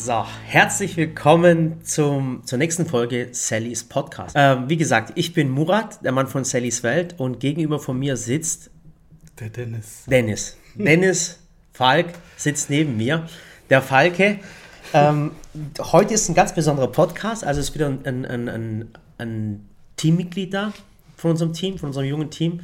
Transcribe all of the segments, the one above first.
So, herzlich willkommen zum, zur nächsten Folge Sallys Podcast. Ähm, wie gesagt, ich bin Murat, der Mann von Sallys Welt, und gegenüber von mir sitzt Der Dennis. Dennis. Dennis Falk sitzt neben mir. Der Falke. Ähm, heute ist ein ganz besonderer Podcast, also es ist wieder ein, ein, ein, ein Teammitglied da von unserem Team, von unserem jungen Team.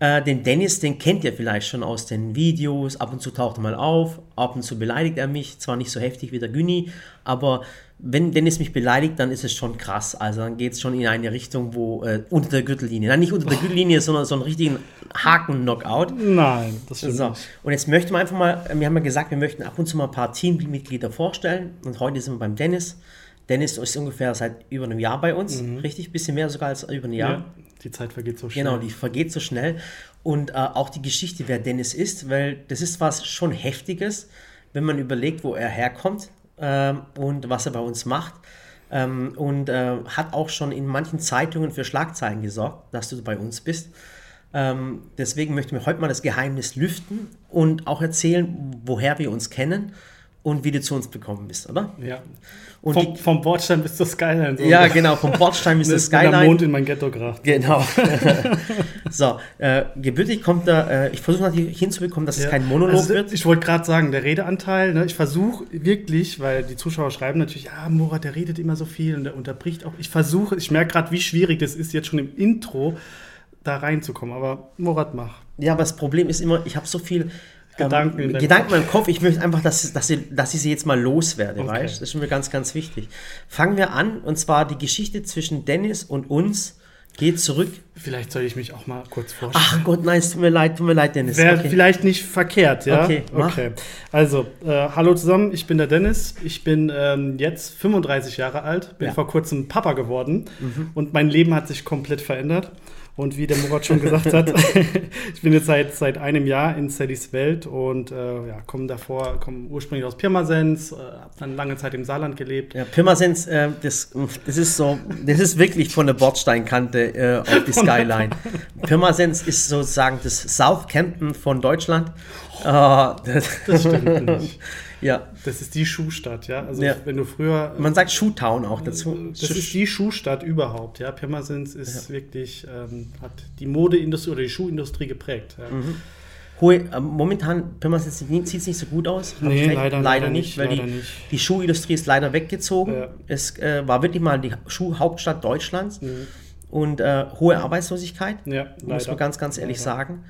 Äh, den Dennis, den kennt ihr vielleicht schon aus den Videos. Ab und zu taucht er mal auf, ab und zu beleidigt er mich. Zwar nicht so heftig wie der Günni, aber wenn Dennis mich beleidigt, dann ist es schon krass. Also dann geht es schon in eine Richtung, wo äh, unter der Gürtellinie. Nein, nicht unter der Gürtellinie, sondern so einen richtigen Haken-Knockout. Nein, das stimmt So, nicht. und jetzt möchten wir einfach mal, wir haben ja gesagt, wir möchten ab und zu mal ein paar Teammitglieder vorstellen. Und heute sind wir beim Dennis. Dennis ist ungefähr seit über einem Jahr bei uns, richtig? Bisschen mehr sogar als über ein Jahr. Ja, die Zeit vergeht so schnell. Genau, die vergeht so schnell. Und äh, auch die Geschichte, wer Dennis ist, weil das ist was schon Heftiges, wenn man überlegt, wo er herkommt ähm, und was er bei uns macht. Ähm, und äh, hat auch schon in manchen Zeitungen für Schlagzeilen gesorgt, dass du bei uns bist. Ähm, deswegen möchten wir heute mal das Geheimnis lüften und auch erzählen, woher wir uns kennen und wie du zu uns gekommen bist, oder? Ja. Und vom, die- vom Bordstein bis zur Skyline. So. Ja, genau, vom Bordstein bis zur Bis der Skyline. Mond in mein Ghetto gebracht. Genau. so, äh, gebürtig kommt da, äh, ich versuche natürlich hinzubekommen, dass es kein Monolog also, wird. Ich wollte gerade sagen, der Redeanteil, ne, ich versuche wirklich, weil die Zuschauer schreiben natürlich, ja, Murat, der redet immer so viel und der unterbricht auch. Ich versuche, ich merke gerade, wie schwierig das ist, jetzt schon im Intro da reinzukommen. Aber Murat, mach. Ja, aber das Problem ist immer, ich habe so viel Gedanken in ähm, deinem Gedanken in meinem Kopf. Ich möchte einfach, dass, dass, ich, dass ich sie jetzt mal loswerde, Okay. weißt Das ist mir ganz, ganz wichtig. Fangen wir an, und zwar die Geschichte zwischen Dennis und uns geht zurück. Vielleicht soll ich mich auch mal kurz vorstellen. Ach Gott, nein, es tut mir leid, tut mir leid, Dennis. Wäre Okay. vielleicht nicht verkehrt, ja? Okay, mach. okay. Also, äh, hallo zusammen, ich bin der Dennis. Ich bin ähm, jetzt 35 Jahre alt, bin Ja. Mhm. vor kurzem Papa geworden und mein Leben hat sich komplett verändert. Und wie der Murat schon gesagt hat, ich bin jetzt seit, seit einem Jahr in Sallys Welt und äh, ja, komme davor, komme ursprünglich aus Pirmasens, äh, habe dann lange Zeit im Saarland gelebt. Ja, Pirmasens, äh, das, das ist so, das ist wirklich von der Bordsteinkante äh, auf die Skyline. Pirmasens ist sozusagen das Southampton von Deutschland. Äh, das, Das stimmt nicht. ja, Das ist die Schuhstadt, ja. Also Ja. wenn du früher man sagt Shoetown auch dazu. Das ist die Schuhstadt überhaupt, ja. Pirmasens ist wirklich, ähm, hat die Modeindustrie oder die Schuhindustrie geprägt. Ja. Mhm. Hohe, äh, momentan, Pirmasens sieht es nicht so gut aus. Nee, leider- leider nicht, weil leider die, nicht. die Schuhindustrie ist leider weggezogen. Ja. Es äh, war wirklich mal die Schuhhauptstadt Deutschlands Mhm. und äh, hohe Arbeitslosigkeit. Ja, muss man ganz, ganz ehrlich sagen.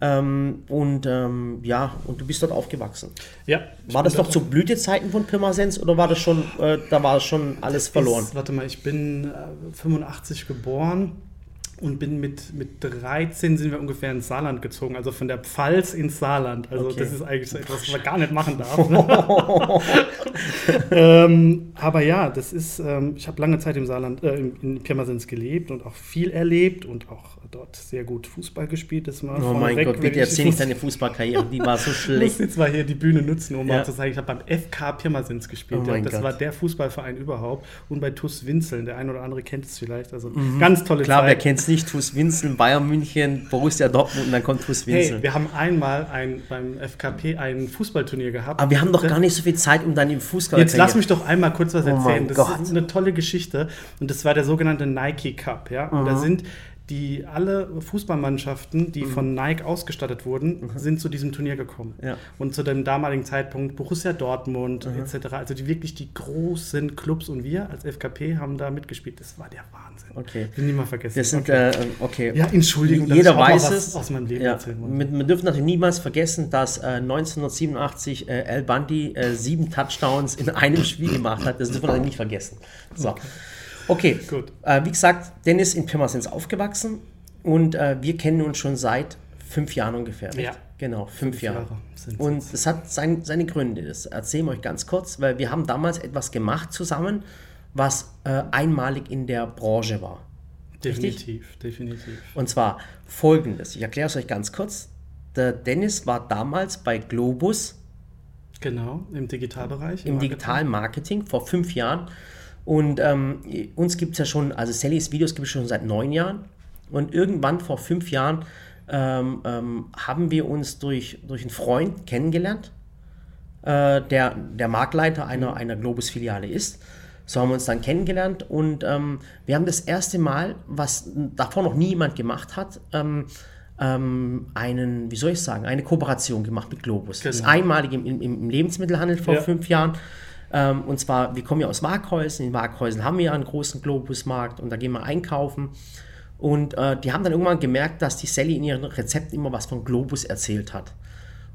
Ähm, und ähm, ja, und du bist dort aufgewachsen. Ja, War das noch zu Blütezeiten von Pirmasens oder war das schon, äh, da war schon alles verloren? Ist, warte mal, ich bin äh, 85 geboren und bin mit, mit 13 sind wir ungefähr ins Saarland gezogen, also von der Pfalz ins Saarland. Also Okay. das ist eigentlich so etwas, was man gar nicht machen darf. Ne? ähm, aber ja, das ist, ähm, ich habe lange Zeit im Saarland, äh, in, Pirmasens gelebt und auch viel erlebt und auch dort sehr gut Fußball gespielt. Das mal Oh mein vorneweg, Gott, bitte erzähl nicht deine Fußballkarriere, die war so Ich muss schlecht. jetzt mal hier die Bühne nutzen, um Ja. mal zu sagen, ich habe beim FK Pirmasens gespielt. Oh ja. Das Gott. war der Fußballverein überhaupt. Und bei TuS Winzeln, der ein oder andere kennt es vielleicht. Also ganz tolle Mhm. Klar, wer Zeit. kennt es nicht? TuS Winzeln, Bayern München, Borussia Dortmund und dann kommt TuS Winzeln. Hey, wir haben einmal ein, beim FKP ein Fußballturnier gehabt. Aber wir haben doch gar nicht so viel Zeit, um dann im Fußball Jetzt lass mich doch einmal kurz was Oh erzählen. das Gott. ist eine tolle Geschichte. Und das war der sogenannte Nike Cup. Ja? Und da Mhm. sind die alle Fußballmannschaften, die von Nike ausgestattet wurden, sind zu diesem Turnier gekommen. Mhm. Ja. Und zu dem damaligen Zeitpunkt Borussia Dortmund Mhm. etc. Also die wirklich die großen Clubs und wir als FKP haben da mitgespielt. Das war der Wahnsinn. Okay. Will nie mal vergessen. Das sind, okay. äh, okay. ja, Entschuldigung, Jeder weiß es. aus meinem Leben Ja, wir dürfen natürlich niemals vergessen, dass äh, 1987 äh, Al Bundy äh, sieben Touchdowns in einem Spiel gemacht hat. Das dürfen wir natürlich nicht vergessen. So. Okay, Gut. Äh, wie gesagt, Dennis in Pirmasens aufgewachsen und äh, wir kennen uns schon seit fünf Jahren ungefähr. nicht? Ja. Genau, fünf, Fünf Jahre. Jahre Und das hat sein, seine Gründe. Das erzählen wir euch ganz kurz, weil wir haben damals etwas gemacht zusammen, was äh, einmalig in der Branche war. Definitiv, definitiv. Und zwar folgendes. Ich erkläre es euch ganz kurz. Der Dennis war damals bei Globus Genau, im Digitalbereich. im Marketing. digitalen Marketing vor fünf Jahren. Und ähm, uns gibt es ja schon, also Sallys Videos gibt es schon seit neun Jahren. Und irgendwann vor fünf Jahren ähm, ähm, haben wir uns durch, durch einen Freund kennengelernt. äh, der der Marktleiter einer, einer Globus-Filiale ist. So haben wir uns dann kennengelernt und ähm, wir haben das erste Mal, was davor noch nie jemand gemacht hat, ähm, ähm, einen, wie soll ich sagen, eine Kooperation gemacht mit Globus. Das ist Genau. einmalig im, im, im Lebensmittelhandel vor Ja. fünf Jahren. Ähm, und zwar, wir kommen ja aus Markhäusen. In Markhäusen haben wir ja einen großen Globusmarkt und da gehen wir einkaufen. Und äh, die haben dann irgendwann gemerkt, dass die Sally in ihren Rezepten immer was von Globus erzählt hat.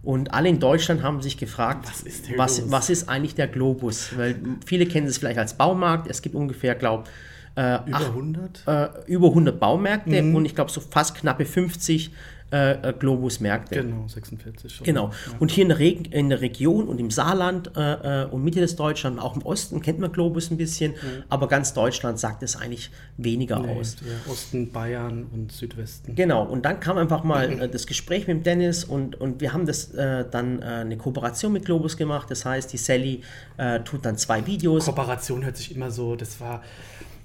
Und alle in Deutschland haben sich gefragt, Was ist was, was ist eigentlich der Globus? Weil viele kennen es vielleicht als Baumarkt. Es gibt ungefähr, glaube äh, Über acht- 100? äh, über 100 Baumärkte Mhm. und ich glaube so fast knappe 50 äh, äh, Globus-Märkte. Genau, 46 schon. Genau. Und hier in der, Reg in der Region und im Saarland äh, äh, und Mitte des Deutschland, auch im Osten kennt man Globus ein bisschen, aber ganz Deutschland sagt es eigentlich weniger Nee, aus. ja, Osten, Bayern und Südwesten. Genau, und dann kam einfach mal äh, das Gespräch mit dem Dennis und, und wir haben das äh, dann eine Kooperation mit Globus gemacht. Das heißt, die Sally tut dann zwei Videos. Kooperation hört sich immer so, das war,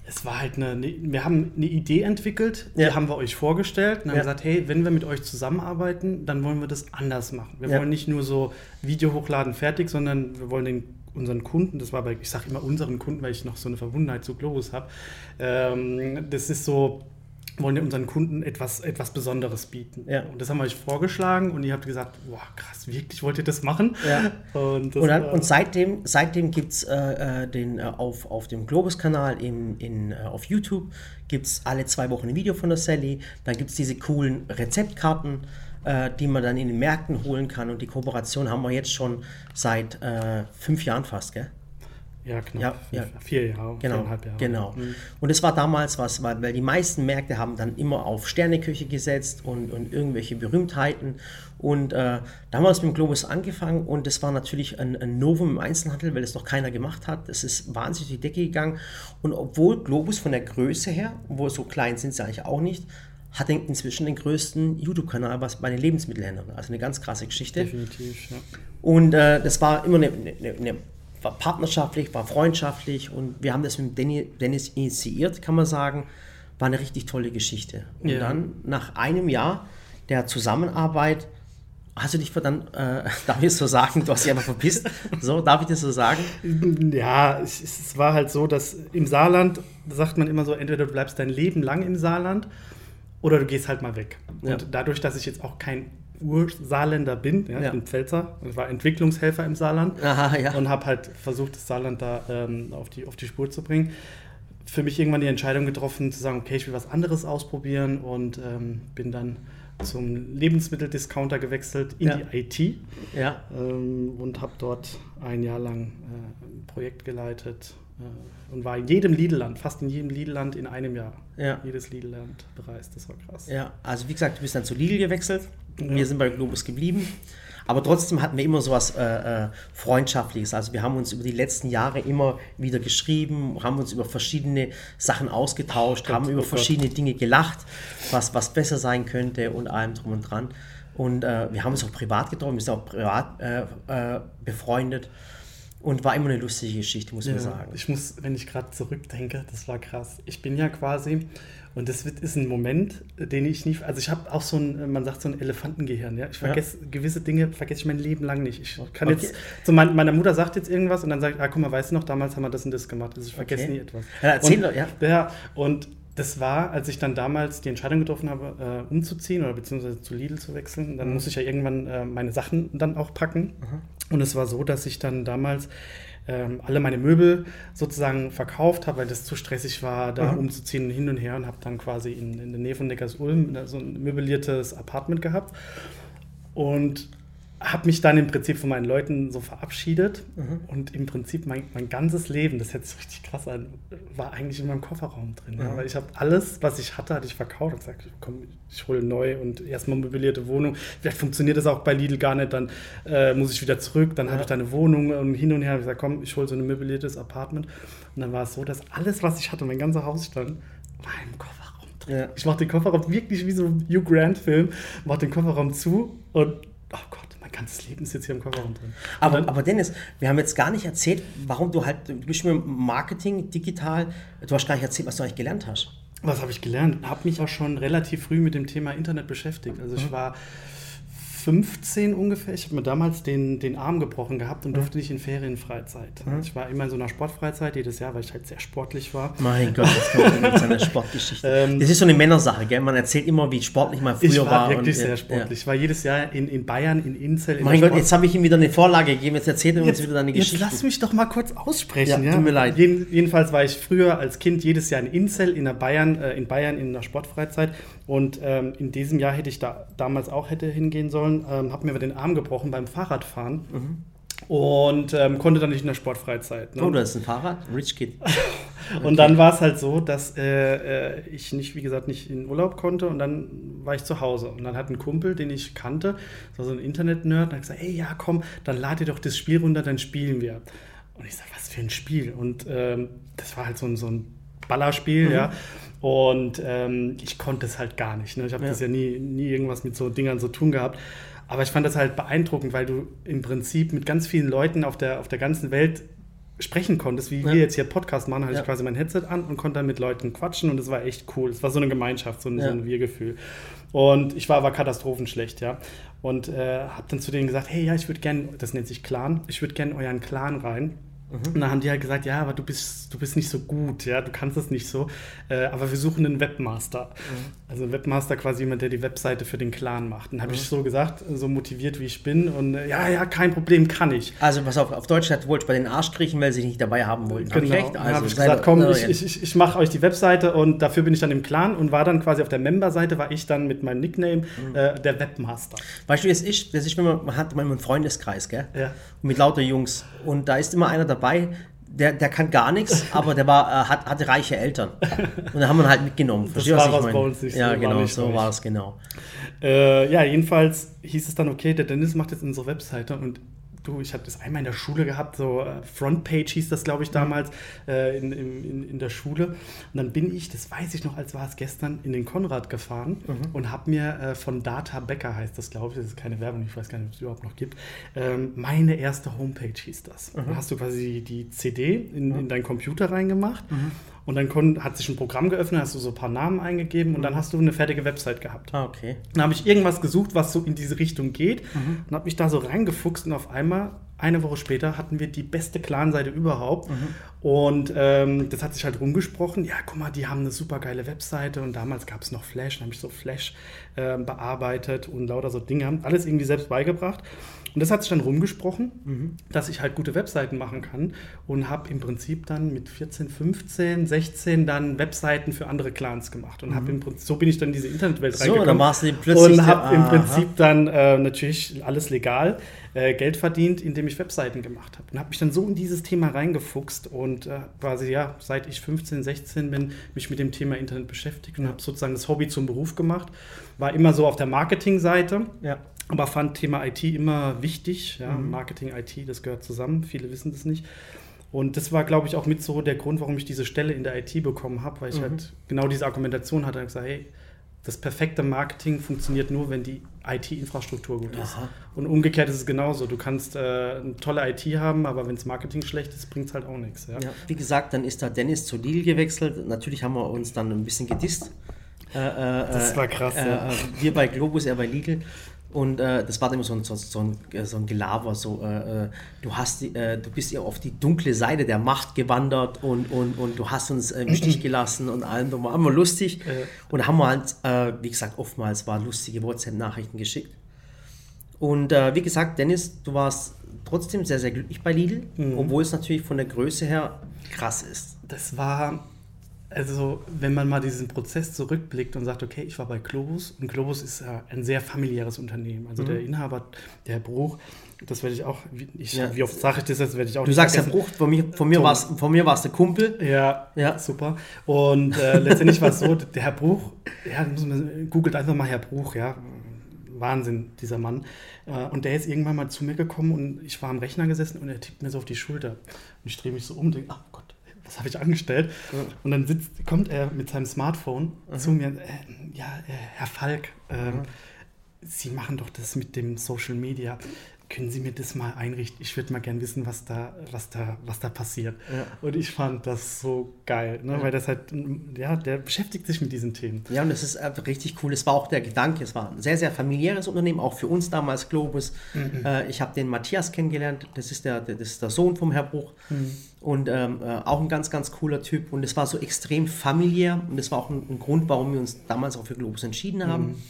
es war halt eine, eine wir haben eine Idee entwickelt, die Ja. haben wir euch vorgestellt und haben Ja. gesagt, hey, wenn wir mit euch zusammenarbeiten, dann wollen wir das anders machen. Wir Ja. wollen nicht nur so Video hochladen, fertig, sondern wir wollen den unseren Kunden, das war bei, ich sage immer unseren Kunden, weil ich noch so eine Verbundenheit zu Globus habe, ähm, das ist so, wollen wir unseren Kunden etwas, etwas Besonderes bieten. Ja. Und das haben wir euch vorgeschlagen und ihr habt gesagt, boah, krass, wirklich wollt ihr das machen? Ja. Und, das Und, dann, und seitdem, seitdem gibt es äh, äh, den, äh, auf, auf dem Globus-Kanal in, in, äh, auf YouTube gibt es alle zwei Wochen ein Video von der Sally. Dann gibt es diese coolen Rezeptkarten, äh, die man dann in den Märkten holen kann. Und die Kooperation haben wir jetzt schon seit fünf Jahren fast, gell? Ja, knapp. Ja, fünf- ja. Vier Jahre, Genau, Jahre. genau. Mhm. Und es war damals was, weil, weil die meisten Märkte haben dann immer auf Sterneküche gesetzt und, und irgendwelche Berühmtheiten. Und äh, da haben wir es mit dem Globus angefangen und das war natürlich ein, ein Novum im Einzelhandel, weil es noch keiner gemacht hat. Es ist wahnsinnig die Decke gegangen. Und obwohl Globus von der Größe her, wo so klein sind sie eigentlich auch nicht, hat inzwischen den größten YouTube-Kanal was bei den Lebensmittelhändlern. Also eine ganz krasse Geschichte. Definitiv, ja. Und äh, das war immer eine, eine, eine war partnerschaftlich, war freundschaftlich und wir haben das mit Dennis initiiert, kann man sagen. War eine richtig tolle Geschichte. Und Ja. dann nach einem Jahr der Zusammenarbeit hast du dich dann, äh, darf ich es so sagen, du hast dich einfach verpisst. So, darf ich das so sagen? Ja, es, es war halt so, dass im Saarland sagt man immer so, entweder du bleibst dein Leben lang im Saarland oder du gehst halt mal weg. Ja. Und dadurch, dass ich jetzt auch kein Ursaarländer bin, ja, Ja. ich bin Pfälzer, ich war Entwicklungshelfer im Saarland Aha, ja. und habe halt versucht, das Saarland da ähm, auf, die, auf die Spur zu bringen. Für mich irgendwann die Entscheidung getroffen, zu sagen, okay, ich will was anderes ausprobieren und ähm, bin dann zum Lebensmitteldiscounter gewechselt in Ja. die IT ja. ähm, und habe dort ein Jahr lang äh, ein Projekt geleitet äh, und war in jedem Lidl-Land, fast in jedem Lidl-Land in einem Jahr. Ja. Jedes Lidl-Land bereist, das war krass. Ja, also wie gesagt, du bist dann zu Lidl gewechselt. Ja. Wir sind bei Globus geblieben. Aber trotzdem hatten wir immer so was äh, äh, Freundschaftliches. Also wir haben uns über die letzten Jahre immer wieder geschrieben, haben uns über verschiedene Sachen ausgetauscht, Gott, haben über oh Gott. verschiedene Dinge gelacht, was, was besser sein könnte und allem drum und dran. Und äh, wir haben uns auch privat getroffen, wir sind auch privat äh, äh, befreundet. Und war immer eine lustige Geschichte, muss man Ja, sagen. Ich muss, wenn ich gerade zurückdenke, das war krass. Ich bin ja quasi, und das wird, ist ein Moment, den ich nie, also ich habe auch so ein, man sagt so ein Elefantengehirn, ja. Ich vergesse gewisse Dinge, vergesse ich mein Leben lang nicht. Ich kann Okay. jetzt, so mein, meine Mutter sagt jetzt irgendwas und dann sagt, ah, guck mal, weißt du noch, damals haben wir das und das gemacht. Also ich vergesse Okay. nie etwas. Ja, erzähl und, doch, ja. Ja, und das war, als ich dann damals die Entscheidung getroffen habe, äh, umzuziehen oder beziehungsweise zu Lidl zu wechseln, dann Mhm. muss ich ja irgendwann äh, meine Sachen dann auch packen. Und es war so, dass ich dann damals ähm, alle meine Möbel sozusagen verkauft habe, weil das zu stressig war, da Mhm. umzuziehen hin und her und habe dann quasi in, in der Nähe von Neckarsulm äh, so ein möbliertes Apartment gehabt und habe mich dann im Prinzip von meinen Leuten so verabschiedet Mhm. und im Prinzip mein, mein ganzes Leben, das hört sich richtig krass an, war eigentlich in meinem Kofferraum drin. Ja? Mhm. Weil ich habe alles, was ich hatte, hatte ich verkauft und gesagt, komm, ich hole neu und erstmal möblierte Wohnung. Vielleicht funktioniert das auch bei Lidl gar nicht, dann äh, muss ich wieder zurück, dann habe Ja. ich da eine Wohnung und hin und her habe ich gesagt, komm, ich hole so ein möbliertes Apartment. Und dann war es so, dass alles, was ich hatte, mein ganzer Hausstand, war im Kofferraum drin. Ja. Ich mache den Kofferraum wirklich wie so ein Hugh Grant-Film, mache den Kofferraum zu und, ganzes Leben ist jetzt hier im Kofferraum drin. Aber, aber Dennis, wir haben jetzt gar nicht erzählt, warum du halt, du bist im Marketing, digital, du hast gar nicht erzählt, was du eigentlich gelernt hast. Was habe ich gelernt? Habe mich auch schon relativ früh mit dem Thema Internet beschäftigt. Also ich war 15 ungefähr. Ich habe mir damals den, den Arm gebrochen gehabt und durfte nicht in Ferienfreizeit. Mhm. Ich war immer in so einer Sportfreizeit jedes Jahr, weil ich halt sehr sportlich war. Mein Gott, das kommt mit seiner Sportgeschichte. Ähm, das ist so eine Männersache, gell? Man erzählt immer, wie sportlich man früher Ich war, war. wirklich und, sehr ja, sportlich. Ich war jedes Jahr in, in Bayern, in Inzell. Ja. In Mein Gott, jetzt habe ich ihm wieder eine Vorlage gegeben. Jetzt erzählt er uns Jetzt, wieder deine jetzt Geschichte. lass mich doch mal kurz aussprechen. Ja, Ja, tut mir leid. Jeden, jedenfalls war ich früher als Kind jedes Jahr in Inzell in der Bayern, äh, in Bayern in einer Sportfreizeit und ähm, in diesem Jahr hätte ich da damals auch hätte hingehen sollen, ähm, habe mir aber den Arm gebrochen beim Fahrradfahren und ähm, konnte dann nicht in der Sportfreizeit. ne? Oh, das ist ein Fahrrad? Rich Kid. Und dann war es halt so, dass äh, äh, ich nicht, wie gesagt, nicht in Urlaub konnte und dann war ich zu Hause. Und dann hat ein Kumpel, den ich kannte, so ein Internet-Nerd, hat gesagt, ey, ja, komm, dann lad dir doch das Spiel runter, dann spielen wir. Und ich sage, was für ein Spiel? Und ähm, das war halt so ein, so ein Ballerspiel, ja. Und ähm, ich konnte es halt gar nicht. Ne? Ich habe Ja. das ja nie, nie irgendwas mit so Dingern zu tun gehabt. Aber ich fand das halt beeindruckend, weil du im Prinzip mit ganz vielen Leuten auf der, auf der ganzen Welt sprechen konntest, wie Ja. wir jetzt hier Podcast machen, hatte Ja. ich quasi mein Headset an und konnte dann mit Leuten quatschen und das war echt cool. Es war so eine Gemeinschaft, so ein, Ja. so ein Wir-Gefühl. Und ich war aber katastrophenschlecht, ja. Und äh, habe dann zu denen gesagt, hey, ja, ich würde gerne, das nennt sich Clan, ich würde gerne euren Clan rein. Und dann haben die halt gesagt, ja, aber du bist, du bist nicht so gut, ja, du kannst es nicht so. Äh, aber wir suchen einen Webmaster. Also ein Webmaster quasi jemand, der die Webseite für den Clan macht. Und habe ich so gesagt, so motiviert wie ich bin. Und äh, ja, ja, kein Problem, kann ich. Also, pass auf, auf Deutsch hat wollte ich bei den Arsch kriechen, weil sie dich nicht dabei haben wollten. Hab ich recht? Dann Also, habe ich gesagt, komm, ich, ich, ich, ich mache euch die Webseite und dafür bin ich dann im Clan und war dann quasi auf der Member-Seite, war ich dann mit meinem Nickname Mhm. äh, der Webmaster. Weißt du, es ist? Das ist, wenn man, man hat immer einen Freundeskreis, gell? Ja. Und mit lauter Jungs. Und da ist immer einer dabei, der, der kann gar nichts, aber der war, äh, hat, hatte reiche Eltern. Und da haben wir ihn halt mitgenommen. Verstehst du, war was was bei uns nicht so, Ja, war genau, nicht so war es genau. Äh, ja, jedenfalls hieß es dann, okay, der Dennis macht jetzt unsere Webseite und du, ich habe das einmal in der Schule gehabt, so äh, Frontpage hieß das, glaube ich, damals äh, in, in, in, der Schule. Und dann bin ich, das weiß ich noch, als war es gestern, in den Konrad gefahren und habe mir äh, von Data Becker, heißt das, glaube ich, das ist keine Werbung, ich weiß gar nicht, ob es überhaupt noch gibt, ähm, meine erste Homepage hieß das. Da hast du quasi die CD in, in deinen Computer reingemacht. Und dann kon, hat sich ein Programm geöffnet, hast du so ein paar Namen eingegeben und dann hast du eine fertige Website gehabt. Ah, okay. Dann habe ich irgendwas gesucht, was so in diese Richtung geht und habe mich da so reingefuchst und auf einmal, eine Woche später, hatten wir die beste Clan-Seite überhaupt. Und ähm, das hat sich halt rumgesprochen, ja, guck mal, die haben eine super geile Webseite und damals gab es noch Flash, dann habe ich so Flash ähm, bearbeitet und lauter so Dinge, alles irgendwie selbst beigebracht. Und das hat sich dann rumgesprochen, dass ich halt gute Webseiten machen kann und habe im Prinzip dann mit 14, 15, 16 dann Webseiten für andere Clans gemacht und habe im Prinzip, so bin ich dann in diese Internetwelt So, dann warst du plötzlich und habe im. Prinzip dann äh, natürlich alles legal äh, Geld verdient, indem ich Webseiten gemacht habe. Und habe mich dann so in dieses Thema reingefuchst und äh, quasi ja, seit ich 15, 16 bin, mich mit dem Thema Internet beschäftigt und habe sozusagen das Hobby zum Beruf gemacht. War immer so auf der Marketingseite, Ja. Aber fand Thema IT immer wichtig. Ja, Mhm. Marketing, IT, das gehört zusammen. Viele wissen das nicht. Und das war, glaube ich, auch mit so der Grund, warum ich diese Stelle in der IT bekommen habe, weil ich Mhm. halt genau diese Argumentation hatte. Ich gesagt, hey, das perfekte Marketing funktioniert nur, wenn die IT-Infrastruktur gut ist. Aha. Und umgekehrt ist es genauso. Du kannst äh, eine tolle IT haben, aber wenn das Marketing schlecht ist, bringt es halt auch nichts. Ja? Ja, wie gesagt, dann ist da Dennis zu Lidl gewechselt. Natürlich haben wir uns dann ein bisschen gedisst. Äh, äh, Das war krass, Äh, ja. äh, wir bei Globus, er bei Lidl. Und äh, das war immer so ein, so, so ein, äh, so ein Gelaber, so äh, äh, du hast äh, du bist ja auf die dunkle Seite der Macht gewandert und, und, und du hast uns äh, im Stich gelassen und allem, das war immer lustig. Und haben wir halt, wie gesagt, oftmals war lustige WhatsApp-Nachrichten geschickt. Und wie gesagt, Dennis, du warst trotzdem sehr, sehr glücklich bei Lidl, Mhm. obwohl es natürlich von der Größe her krass ist. Das war, also wenn man mal diesen Prozess zurückblickt und sagt, okay, ich war bei Globus und Globus ist ja ein sehr familiäres Unternehmen. Also der Inhaber, der Herr Bruch, das werde ich auch, wie, ich, Ja. wie oft sage ich das, das werde ich auch Du sagst Herr. Bruch, von mir, von mir mir warst du Kumpel. Ja, Ja. super. Und äh, letztendlich war es so, der Herr Bruch, ja, man, googelt einfach mal Herr Bruch, ja. Wahnsinn, dieser Mann. Äh, Und der ist irgendwann mal zu mir gekommen und ich war am Rechner gesessen und er tippt mir so auf die Schulter. Und ich drehe mich so um und denke, ach was habe ich angestellt? Und dann sitzt, kommt er mit seinem Smartphone zu mir, äh, ja, äh, Herr Falk, ähm, Sie machen doch das mit dem Social Media. Können Sie mir das mal einrichten? Ich würde mal gern wissen, was da, was da, was da passiert. Ja. Und ich fand das so geil, ne? Ja. weil das halt, ja, der beschäftigt sich mit diesen Themen. Ja, und das ist einfach richtig cool. Es war auch der Gedanke, es war ein sehr, sehr familiäres Unternehmen, auch für uns damals Globus. Äh, ich habe den Matthias kennengelernt, das ist der, das ist der Sohn vom Herr Bruch. Und ähm, äh, auch ein ganz, ganz cooler Typ. Und es war so extrem familiär und das war auch ein, ein Grund, warum wir uns damals auch für Globus entschieden haben.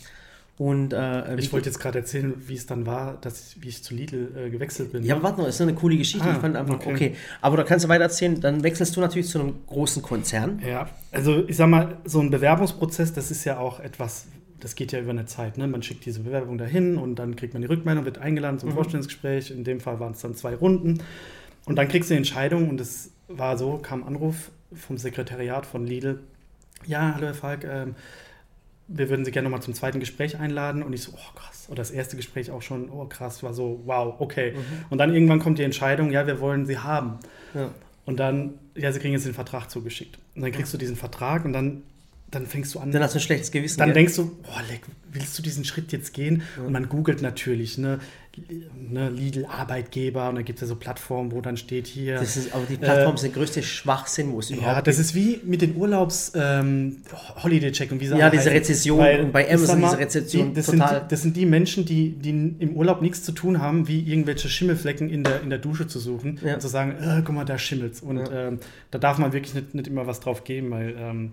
Und äh, Ich wollte jetzt gerade erzählen, wie es dann war, dass ich, wie ich zu Lidl äh, gewechselt bin. Ja, aber warte noch, ist eine coole Geschichte. Ah, ich fand einfach, okay. okay. Aber da kannst du weiter erzählen, dann wechselst du natürlich zu einem großen Konzern. Ja, also ich sag mal, so ein Bewerbungsprozess, das ist ja auch etwas, das geht ja über eine Zeit. Ne? Man schickt diese Bewerbung dahin und dann kriegt man die Rückmeldung, wird eingeladen zum Vorstellungsgespräch. In dem Fall waren es dann zwei Runden. Und dann kriegst du eine Entscheidung und es war so, kam ein Anruf vom Sekretariat von Lidl. Ja, hallo Herr Falk, ähm, wir würden Sie gerne nochmal zum zweiten Gespräch einladen. Und ich so, oh krass. Oder das erste Gespräch auch schon, oh krass, war so, wow, okay. Und dann irgendwann kommt die Entscheidung, ja, wir wollen Sie haben. Ja. Und dann, ja, sie kriegen jetzt den Vertrag zugeschickt. Und dann kriegst du diesen Vertrag und dann, dann fängst du an. Dann hast du ein schlechtes Gewissen. dann gell? denkst du, boah, leck, willst du diesen Schritt jetzt gehen? Und man googelt natürlich, ne, ne Lidl Arbeitgeber und da gibt es ja so Plattformen, wo dann steht hier. das ist, aber die Plattform Äh, ist der größte Schwachsinn, wo es ja, überhaupt das ist wie mit den Urlaubs ähm, Holiday Check und wie sie Ja, diese. Rezession Weil, und bei Amazon mal, diese Rezession die, das total. Sind, das sind die Menschen, die, die im Urlaub nichts zu tun haben, wie irgendwelche Schimmelflecken in der, in der Dusche zu suchen Ja. und zu sagen, äh, guck mal, da schimmelt's. Und Ja. ähm, da darf man wirklich nicht, nicht immer was drauf geben, weil ähm,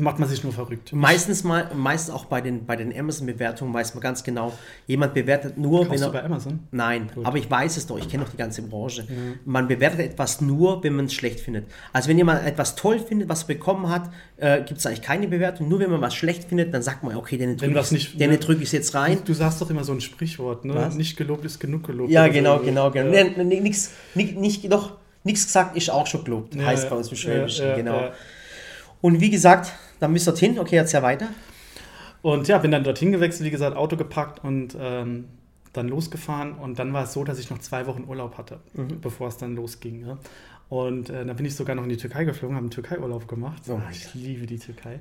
macht man sich nur verrückt. Meistens mal, meistens auch bei den, bei den Amazon-Bewertungen weiß man ganz genau, jemand bewertet nur, wenn Kaufst du er. bei Amazon? Nein, Gut. aber ich weiß es doch, ich kenne doch die ganze Branche. Man bewertet etwas nur, wenn man es schlecht findet. Also wenn jemand etwas toll findet, was er bekommen hat, äh, gibt es eigentlich keine Bewertung. Nur wenn man was schlecht findet, dann sagt man, okay, den drücke ich, ne? drücke ich jetzt rein. Du sagst doch immer so ein Sprichwort, ne? Was? Nicht gelobt ist genug gelobt. Ja, genau, so. genau, genau. Ja. Nee, nee, nix, nicht, nicht, doch, nichts gesagt ist auch schon gelobt, Ja, heißt bei uns im Schwäbischen, Ja, ja, genau. ja. Und wie gesagt, dann bist du dorthin, okay, jetzt ja weiter. Und ja, bin dann dorthin gewechselt, wie gesagt, Auto gepackt und ähm, dann losgefahren. Und dann war es so, dass ich noch zwei Wochen Urlaub hatte, Mhm. bevor es dann losging. Ja. Und äh, dann bin ich sogar noch in die Türkei geflogen, habe einen Türkei-Urlaub gemacht. Oh, Ah, ich liebe die Türkei.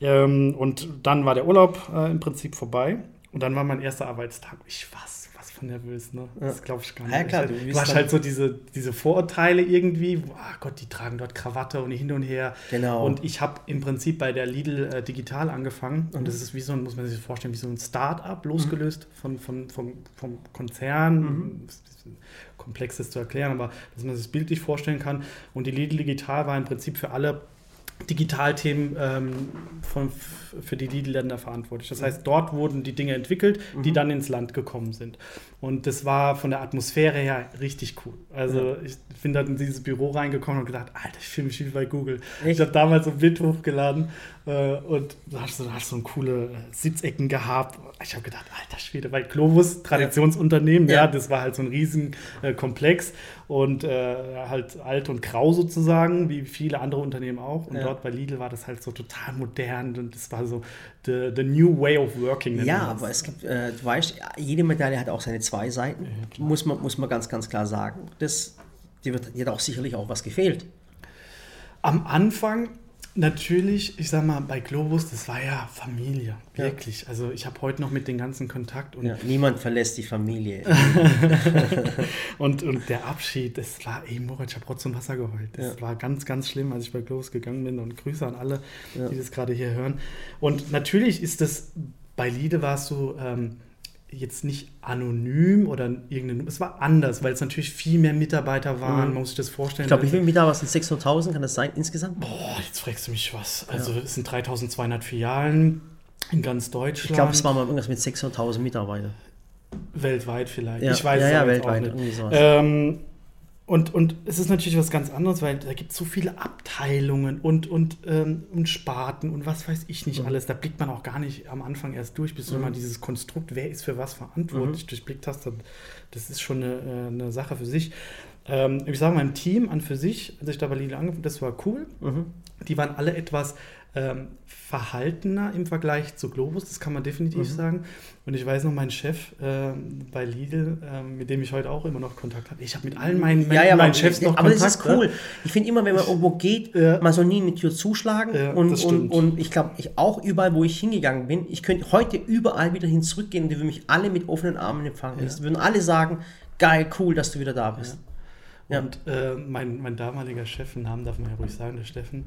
Ähm, und dann war der Urlaub äh, im Prinzip vorbei. Und dann war mein erster Arbeitstag. Ich war was von nervös, ne? Das glaube ich gar nicht. Ja, klar, ich, du du, hast halt so diese, diese Vorurteile irgendwie. Ah Gott, die tragen dort Krawatte und hin und her. Genau. Und ich habe im Prinzip bei der Lidl äh, digital angefangen. Mhm. Und das ist wie so ein, muss man sich vorstellen, wie so ein Start-up, losgelöst von, von, vom, vom Konzern. Mhm. Ist komplex zu erklären, aber dass man sich das bildlich vorstellen kann. Und die Lidl Digital war im Prinzip für alle Digitalthemen ähm, von, für die Lidl-Länder verantwortlich. Das heißt, dort wurden die Dinge entwickelt, die dann ins Land gekommen sind. Und das war von der Atmosphäre her richtig cool. Also ich bin dann in dieses Büro reingekommen und gedacht, Alter, ich fühle mich wie bei Google. Echt? Ich habe damals so ein Bild hochgeladen äh, und da hast du, du so coole äh, Sitzecken gehabt. Ich habe gedacht, alter Schwede, weil Globus, Traditionsunternehmen, ja, Ja. das war halt so ein riesen äh, Komplex und äh, halt alt und grau sozusagen, wie viele andere Unternehmen auch. Und Ja. dort bei Lidl war das halt so total modern und das war so the, the new way of working. Ja, aber es gibt, äh, du weißt, jede Medaille hat auch seine zwei Seiten, muss, man, muss man ganz, ganz klar sagen. Das, die, wird, die hat auch sicherlich auch was gefehlt. Am Anfang natürlich, ich sag mal, bei Globus, das war ja Familie, Ja. wirklich. Also ich habe heute noch mit den ganzen Kontakt und Ja, niemand verlässt die Familie. Und, und der Abschied, das war, ey, Moritz, ich habe Rotz und Wasser geheult. Das Ja. war ganz, ganz schlimm, als ich bei Globus gegangen bin. Und Grüße an alle, Ja. die das gerade hier hören. Und natürlich ist das, bei Liede war es so, ähm, jetzt nicht anonym oder irgendeine, es war anders, weil es natürlich viel mehr Mitarbeiter waren, Mhm. man muss sich das vorstellen. Ich glaube, wie viele Mitarbeiter sind 600.000? Kann das sein insgesamt? Boah, jetzt fragst du mich was. Also es sind 3200 Filialen in ganz Deutschland. Ich glaube, es war mal irgendwas mit 600.000 Mitarbeitern. weltweit vielleicht. Ja, ich weiß ja, es ja, weltweit. auch nicht. Ähm, und, und es ist natürlich was ganz anderes, weil da gibt es so viele Abteilungen und, und, ähm, und Sparten und was weiß ich Mhm. nicht alles. Da blickt man auch gar nicht am Anfang erst durch, bis du immer dieses Konstrukt, wer ist für was verantwortlich, Mhm. durchblickt hast. Das ist schon eine, äh, eine Sache für sich. Ähm, ich sage mal, im Team an für sich, als ich da bei Lidl angefangen das war cool. Mhm. Die waren alle etwas ähm, verhaltener im Vergleich zu Globus, das kann man definitiv Mhm. sagen. Und ich weiß noch, mein Chef ähm, bei Lidl, ähm, mit dem ich heute auch immer noch Kontakt habe, ich habe mit allen meinen, Ja, ja, meinen aber, Chefs noch aber Kontakt. das ist ne? cool. Ich finde immer, wenn man irgendwo geht, Ja. man soll nie eine Tür zuschlagen. Ja, und, und, und ich glaube, ich auch überall, wo ich hingegangen bin, ich könnte heute überall wieder hin zurückgehen und die würden mich alle mit offenen Armen empfangen. Die würden alle sagen, geil, cool, dass du wieder da bist. Ja. Und äh, mein, mein damaliger Chef, Namen darf man ja ruhig sagen, der Steffen.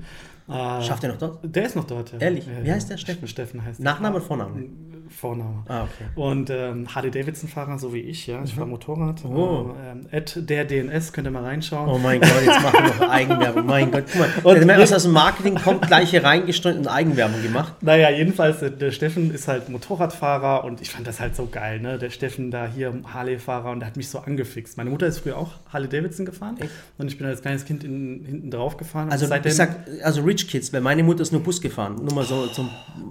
Äh, Schafft er noch dort? Der ist noch dort, ja. Ehrlich? Wie heißt der Steffen? Steffen heißt Nachname der. oder Vorname? Vorname. Ah, okay. Und ähm, Harley Davidson-Fahrer, so wie ich, ja. Ich fahre Motorrad. Oh. Ähm, at der DNS, könnt ihr mal reinschauen. Oh mein Gott, jetzt machen wir noch Eigenwerbung. Mein Gott, guck mal. Und der Mensch aus dem Marketing kommt gleich hier reingesteuert und Eigenwerbung gemacht. Naja, jedenfalls, der, der Steffen ist halt Motorradfahrer und ich fand das halt so geil, ne? Der Steffen da hier Harley-Fahrer und der hat mich so angefixt. Meine Mutter ist früher auch Harley Davidson gefahren Echt? und ich bin als kleines Kind in, hinten drauf gefahren. Also seitdem- ich sag, also Rich Kids, weil meine Mutter ist nur Bus gefahren. Nur mal so zum.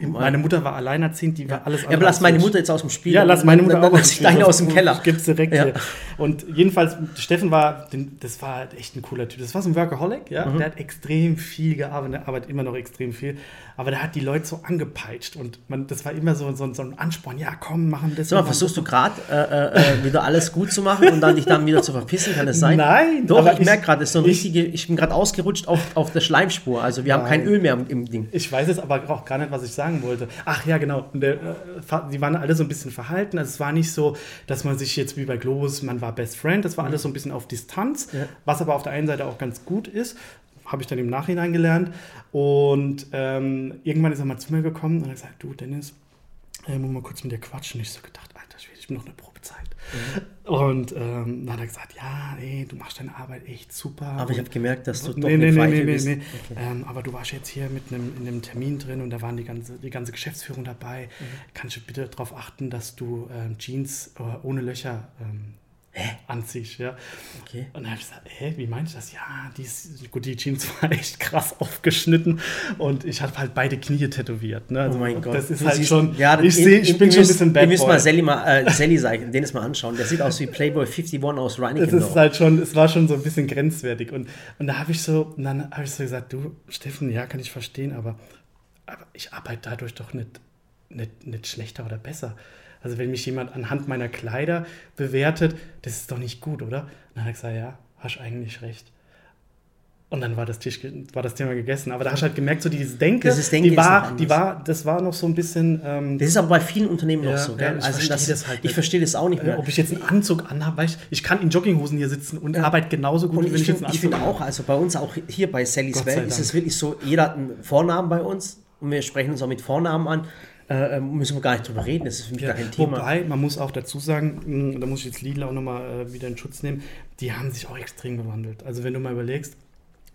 meine Mutter war alleinerziehend, die war alles ja, aber lass meine ich. Mutter jetzt aus dem Spiel. Ja, lass meine Mutter dann, auch dann lass ich deine aus dem Keller. Gibt's direkt Ja. hier. Und jedenfalls, Steffen war, das war halt echt ein cooler Typ. Das war so ein Workaholic, ja. Mhm. Der hat extrem viel gearbeitet, der arbeitet immer noch extrem viel. Aber der hat die Leute so angepeitscht und man, das war immer so, so, so ein Ansporn. Ja, komm, machen wir das. Sag mal, versuchst du gerade äh, äh, wieder alles gut zu machen und dann dich dann wieder zu verpissen? Kann das sein? Nein, Doch, ich, ich- merke gerade, so ein ich- richtige, ich bin gerade ausgerutscht auf, auf der Schleimspur. Also wir haben kein. Öl mehr im, Ding. Ich weiß jetzt aber auch gar nicht, was ich sagen wollte. Ach ja, genau. Und äh, die waren alle so ein bisschen verhalten. Also es war nicht so, dass man sich jetzt wie bei Globus, man war Best Friend. Das war alles so ein bisschen auf Distanz, Ja. was aber auf der einen Seite auch ganz gut ist. Habe ich dann im Nachhinein gelernt. Und ähm, irgendwann ist er mal zu mir gekommen und hat gesagt, du Dennis, äh, muss mal kurz mit dir quatschen. Ich so gedacht, Alter ich bin noch eine Probezeit. Und ähm, dann hat er gesagt, ja, ey, du machst deine Arbeit echt super. Aber ich habe gemerkt, dass du doch nee, eine nee, nee, Pfeife nee, nee, bist. nee. Okay. Ähm, aber du warst jetzt hier mit einem, in einem Termin drin und da waren die ganze, die ganze Geschäftsführung dabei. Mhm. Kannst du bitte darauf achten, dass du ähm, Jeans äh, ohne Löcher ähm, anziehst, ja? Okay. Und dann habe ich gesagt, hä, wie meinst du das? Ja, die, ist, gut, die Jeans waren echt krass aufgeschnitten und ich habe halt beide Knie tätowiert. Ne? Oh Also, mein Gott. Das ist Du halt siehst- schon, Ja, ich, ihr- seh, ich ihr- bin ihr schon ein bisschen Bad Ihr müsst Boy. mal Sally, mal, äh, Sally sagen, den ist mal anschauen. Der sieht aus wie Playboy 51 aus Es Reinickendorf. ist halt schon, es war schon so ein bisschen grenzwertig. Und, und da habe ich so, und dann habe ich so gesagt, du, Steffen, ja, kann ich verstehen, aber, aber ich arbeite dadurch doch nicht, nicht, nicht schlechter oder besser. Also wenn mich jemand anhand meiner Kleider bewertet, das ist doch nicht gut, oder? Und dann habe ich gesagt, ja, hast eigentlich recht. Und dann war das, Tisch, war das Thema gegessen. Aber da hast du halt gemerkt, so dieses Denken die ist noch war, anders. die war, das war noch so ein bisschen, ähm, Das ist aber bei vielen Unternehmen noch Ja, so. ja, Gell? ich also verstehe das, das halt ich verstehe das auch nicht äh, mehr. ob ich jetzt einen Anzug anhabe, weißt ich kann in Jogginghosen hier sitzen und Ja. arbeite genauso gut, Und wie wenn ich ich jetzt finde einen ich find Anzug auch, also bei uns auch hier bei Sallys Welt ist es wirklich so, jeder hat einen Vornamen bei uns und wir sprechen uns auch mit Vornamen an. Äh, äh, müssen wir gar nicht drüber reden, das ist für mich Ja, gar kein Thema. Wobei, man muss auch dazu sagen, mh, da muss ich jetzt Lidl auch nochmal äh, wieder in Schutz nehmen, die haben sich auch extrem gewandelt. Also wenn du mal überlegst,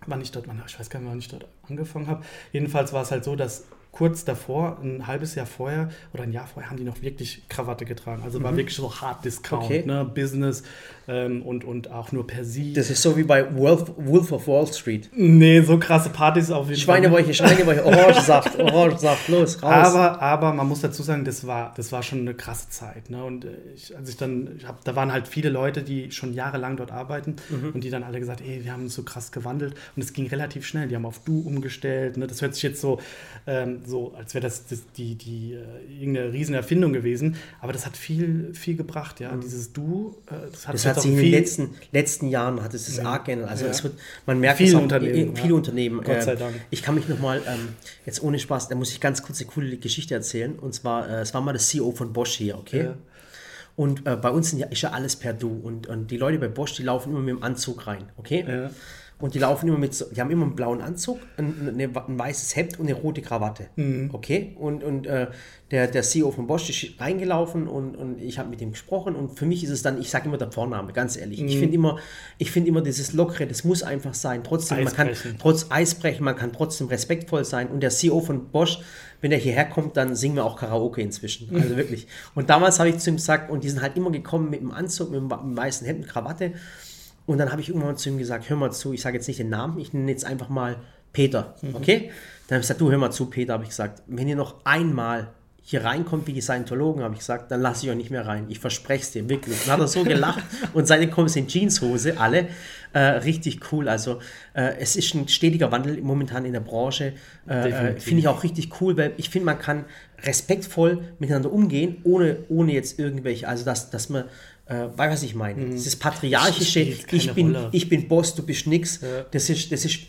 wann ich dort, ich weiß gar nicht, wann ich dort angefangen habe. Jedenfalls war es halt so, dass kurz davor, ein halbes Jahr vorher oder ein Jahr vorher, haben die noch wirklich Krawatte getragen. Also war wirklich so Hard Discount, Mhm. Okay. ne? Business ähm, und, und auch nur per Sie. Das ist so wie bei Wolf, Wolf of Wall Street. nee, so krasse Partys auf jeden Fall. Schweinebäuche, Schweinebäuche, Orangensaft, Orangensaft, los, raus. Aber, aber man muss dazu sagen, das war, das war schon eine krasse Zeit. Ne? Und äh, ich, als ich dann, ich hab, da waren halt viele Leute, die schon jahrelang dort arbeiten Mhm. und die dann alle gesagt, ey, wir haben uns so krass gewandelt. Und es ging relativ schnell. Die haben auf Du umgestellt. Ne? Das hört sich jetzt so, ähm, so als wäre das, das die, die äh, irgendeine riesen Erfindung gewesen. Aber das hat viel, viel gebracht. Ja? Dieses Du, äh, das hat, Mhm. Das jetzt hat sich in den letzten, letzten Jahren hat es das arg geändert. Also Ja. es wird, man merkt Viele es auch, Unternehmen, viele ja. Unternehmen. Gott sei äh, Dank. Ich kann mich nochmal, ähm, jetzt ohne Spaß, da muss ich ganz kurz eine coole Geschichte erzählen. Und zwar, äh, es war mal der CEO von Bosch hier, okay? Ja. Und äh, bei uns sind ja, ist ja alles per Du. Und, und die Leute bei Bosch, die laufen immer mit dem Anzug rein, okay? Und die laufen immer mit, so, die haben immer einen blauen Anzug, ein, eine, ein weißes Hemd und eine rote Krawatte. Mhm. Okay? Und, und äh, der, der CEO von Bosch ist reingelaufen und, und ich habe mit ihm gesprochen. Und für mich ist es dann, ich sage immer der Vorname, ganz ehrlich. Mhm. Ich finde immer, ich finde immer dieses Lockere, das muss einfach sein. Trotzdem, man kann trotz Eisbrechen, man kann trotzdem respektvoll sein. Und der CEO von Bosch, wenn er hierher kommt, dann singen wir auch Karaoke inzwischen. Also wirklich. Und damals habe ich zu ihm gesagt, und die sind halt immer gekommen mit dem Anzug, mit dem, wa- mit dem weißen Hemd und Krawatte. Und dann habe ich irgendwann zu ihm gesagt, hör mal zu, ich sage jetzt nicht den Namen, ich nenne jetzt einfach mal Peter, okay? Dann habe ich gesagt, du hör mal zu, Peter, habe ich gesagt, wenn ihr noch einmal hier reinkommt wie die Scientologen, habe ich gesagt, dann lasse ich euch nicht mehr rein. Ich verspreche es dir, wirklich. Dann hat er so gelacht und seitdem kommen sie in Jeanshose, alle. äh, richtig cool. Also äh, es ist ein stetiger Wandel momentan in der Branche. Äh, äh finde ich auch richtig cool, weil ich finde, man kann respektvoll miteinander umgehen, ohne, ohne jetzt irgendwelche, also dass, dass man äh, weiß was ich meine. Mhm. Dieses patriarchische, ich bin, ich bin Boss, du bist nix, ja. das, ist, das ist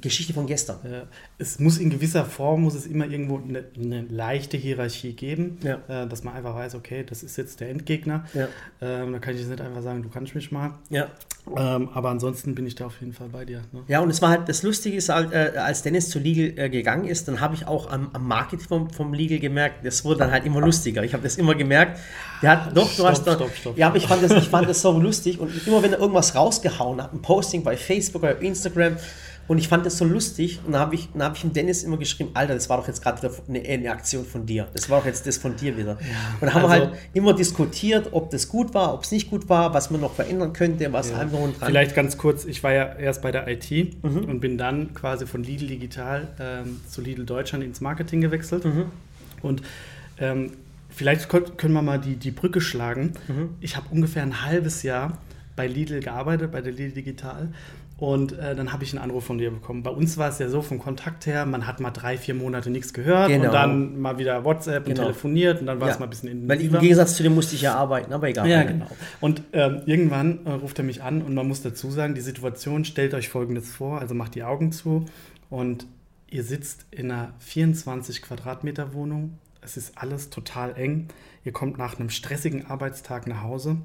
Geschichte von gestern. Ja. Es muss in gewisser Form, muss es immer irgendwo eine, eine leichte Hierarchie geben, ja. äh, dass man einfach weiß, okay, das ist jetzt der Endgegner. Ja. Ähm, da kann ich jetzt nicht einfach sagen, du kannst mich mal. Ähm, aber ansonsten bin ich da auf jeden Fall bei dir. Ne? Ja, und es war halt, das Lustige ist halt, äh, als Dennis zu Legal äh, gegangen ist, dann habe ich auch am, am Marketing vom, vom Legal gemerkt, das wurde dann halt immer lustiger. Ich habe das immer gemerkt. Der hat, doch, stopp, du hast doch, stopp, stopp, Ja, aber ich fand, das, ich fand das so lustig und immer wenn er irgendwas rausgehauen hat, ein Posting bei Facebook oder Instagram, und ich fand das so lustig und dann habe ich, hab ich dem Dennis immer geschrieben, Alter, das war doch jetzt gerade eine, eine, Aktion von dir. Das war doch jetzt das von dir wieder. Ja, und dann haben also, wir halt immer diskutiert, ob das gut war, ob es nicht gut war, was man noch verändern könnte, was ja. einfach und dran. Vielleicht ganz kurz, ich war ja erst bei der IT mhm. und bin dann quasi von Lidl Digital ähm, zu Lidl Deutschland ins Marketing gewechselt. Mhm. Und ähm, vielleicht können wir mal die, die Brücke schlagen. Mhm. Ich habe ungefähr ein halbes Jahr bei Lidl gearbeitet, bei der Lidl Digital. Und äh, dann habe ich einen Anruf von dir bekommen. Bei uns war es ja so vom Kontakt her, man hat mal drei, vier Monate nichts gehört genau. und dann mal wieder WhatsApp und genau. telefoniert und dann war ja. es mal ein bisschen intensiver. Weil im Gegensatz zu dem musste ich ja arbeiten, aber egal. Ja, genau. Und ähm, irgendwann äh, ruft er mich an und man muss dazu sagen, die Situation, stellt euch folgendes vor, also macht die Augen zu und ihr sitzt in einer 24 Quadratmeter Wohnung. Es ist alles total eng. Ihr kommt nach einem stressigen Arbeitstag nach Hause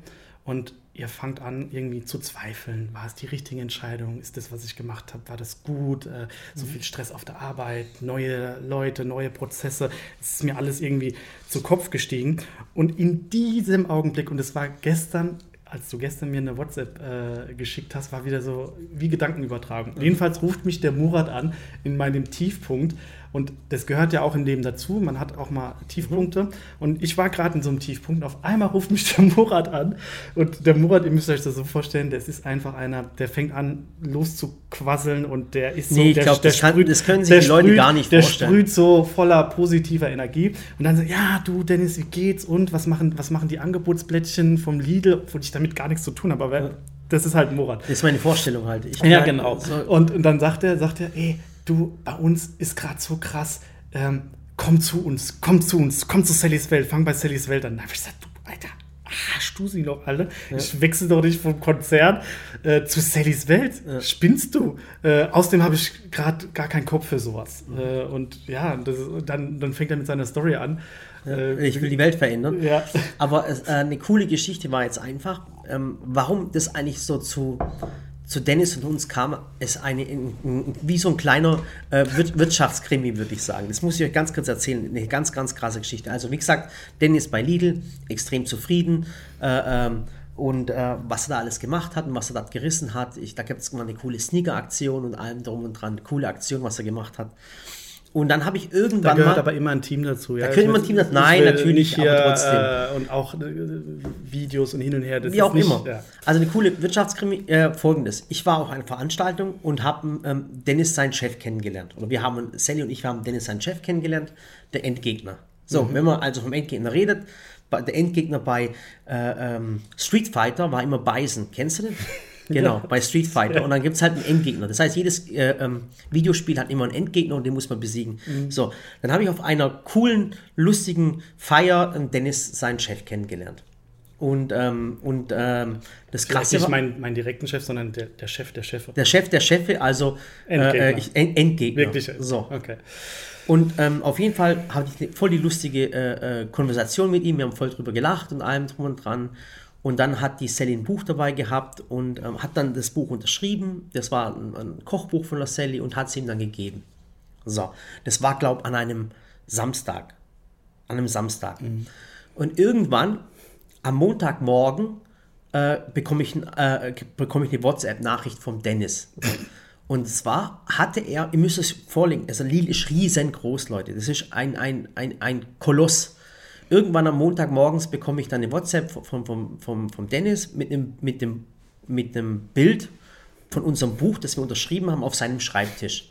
und ihr fangt an, irgendwie zu zweifeln. War es die richtige Entscheidung? Ist das, was ich gemacht habe, war das gut? Äh, so mhm. viel Stress auf der Arbeit, neue Leute, neue Prozesse. Es ist mir alles irgendwie zu Kopf gestiegen. Und in diesem Augenblick, und es war gestern, als du gestern mir eine WhatsApp äh, geschickt hast, war wieder so wie Gedankenübertragung. Mhm. Jedenfalls ruft mich der Murat an in meinem Tiefpunkt und das gehört ja auch im Leben dazu. Man hat auch mal Tiefpunkte. Und ich war gerade in so einem Tiefpunkt. Auf einmal ruft mich der Murat an. Und der Murat, ihr müsst euch das so vorstellen, das ist einfach einer, der fängt an loszuquasseln und der ist so. Nee, ich glaube, das, das, können sich die Leute sprüht, gar nicht vorstellen. Der sprüht so voller positiver Energie. Und dann so, ja, du Dennis, wie geht's? Und was machen, was machen die Angebotsblättchen vom Lidl, obwohl ich damit gar nichts zu tun habe. Aber das ist halt Murat. Das ist meine Vorstellung halt. Ich ja, genau. So und, und dann sagt er, sagt er, ey, du, bei uns ist gerade so krass, ähm, komm zu uns, komm zu uns, komm zu Sallys Welt, fang bei Sallys Welt an. Da habe ich gesagt, du, Alter, hast du sie noch alle? Ja. Ich wechsle doch nicht vom Konzern äh, zu Sallys Welt. Ja. Spinnst du? Äh, außerdem habe ich gerade gar keinen Kopf für sowas. Mhm. Äh, und ja, das, dann, dann fängt er mit seiner Story an. Ja, äh, ich will die Welt verändern. Ja. Aber äh, eine coole Geschichte war jetzt einfach, ähm, warum das eigentlich so zu zu Dennis und uns kam es eine, wie so ein kleiner äh, Wirtschaftskrimi, würde ich sagen. Das muss ich euch ganz kurz erzählen. Eine ganz, ganz krasse Geschichte. Also, wie gesagt, Dennis bei Lidl, extrem zufrieden. Äh, ähm, und äh, was er da alles gemacht hat und was er da gerissen hat. Ich, da gibt es mal eine coole Sneaker-Aktion und allem drum und dran. Coole Aktion, was er gemacht hat. Und dann habe ich irgendwann. Da gehört mal, aber immer ein Team dazu. Ja? Da gehört immer ein Team dazu. Nein, natürlich, hier, aber trotzdem. Äh, und auch äh, Videos und hin und her. Das Wie auch nicht, immer. Ja. Also eine coole Wirtschaftskrimi. Äh, Folgendes: Ich war auf einer Veranstaltung und habe ähm, Dennis, seinen Chef, kennengelernt. Oder wir haben, Sally und ich haben Dennis, seinen Chef, kennengelernt, der Endgegner. So, mhm. wenn man also vom Endgegner redet, der Endgegner bei äh, ähm, Street Fighter war immer Bison. Kennst du den? Genau, bei Street Fighter. Und dann gibt es halt einen Endgegner. Das heißt, jedes äh, ähm, Videospiel hat immer einen Endgegner und den muss man besiegen. Mhm. So, dann habe ich auf einer coolen, lustigen Feier Dennis, seinen Chef, kennengelernt. Und, ähm, und ähm, das Krasse nicht mein, mein direkten Chef, sondern der, der Chef der Chefe. Der Chef der Chefe, also Endgegner. Äh, ich, End, Endgegner. Wirklich? So. Okay. Und ähm, auf jeden Fall habe ich voll die lustige äh, äh, Konversation mit ihm. Wir haben voll drüber gelacht und allem drum und dran. Und dann hat die Sally ein Buch dabei gehabt und ähm, hat dann das Buch unterschrieben. Das war ein, ein Kochbuch von der Sally und hat es ihm dann gegeben. So, das war, glaube ich, an einem Samstag. An einem Samstag. Mhm. Und irgendwann, am Montagmorgen, äh, bekomme ich, äh, bekomm ich eine WhatsApp-Nachricht vom Dennis. Und zwar hatte er, ihr müsst es vorlegen, also Lille ist riesengroß, Leute. Das ist ein, ein, ein, ein Koloss. Irgendwann am Montagmorgens bekomme ich dann eine WhatsApp vom, vom, vom, vom Dennis mit einem, mit, dem, mit einem Bild von unserem Buch, das wir unterschrieben haben, auf seinem Schreibtisch.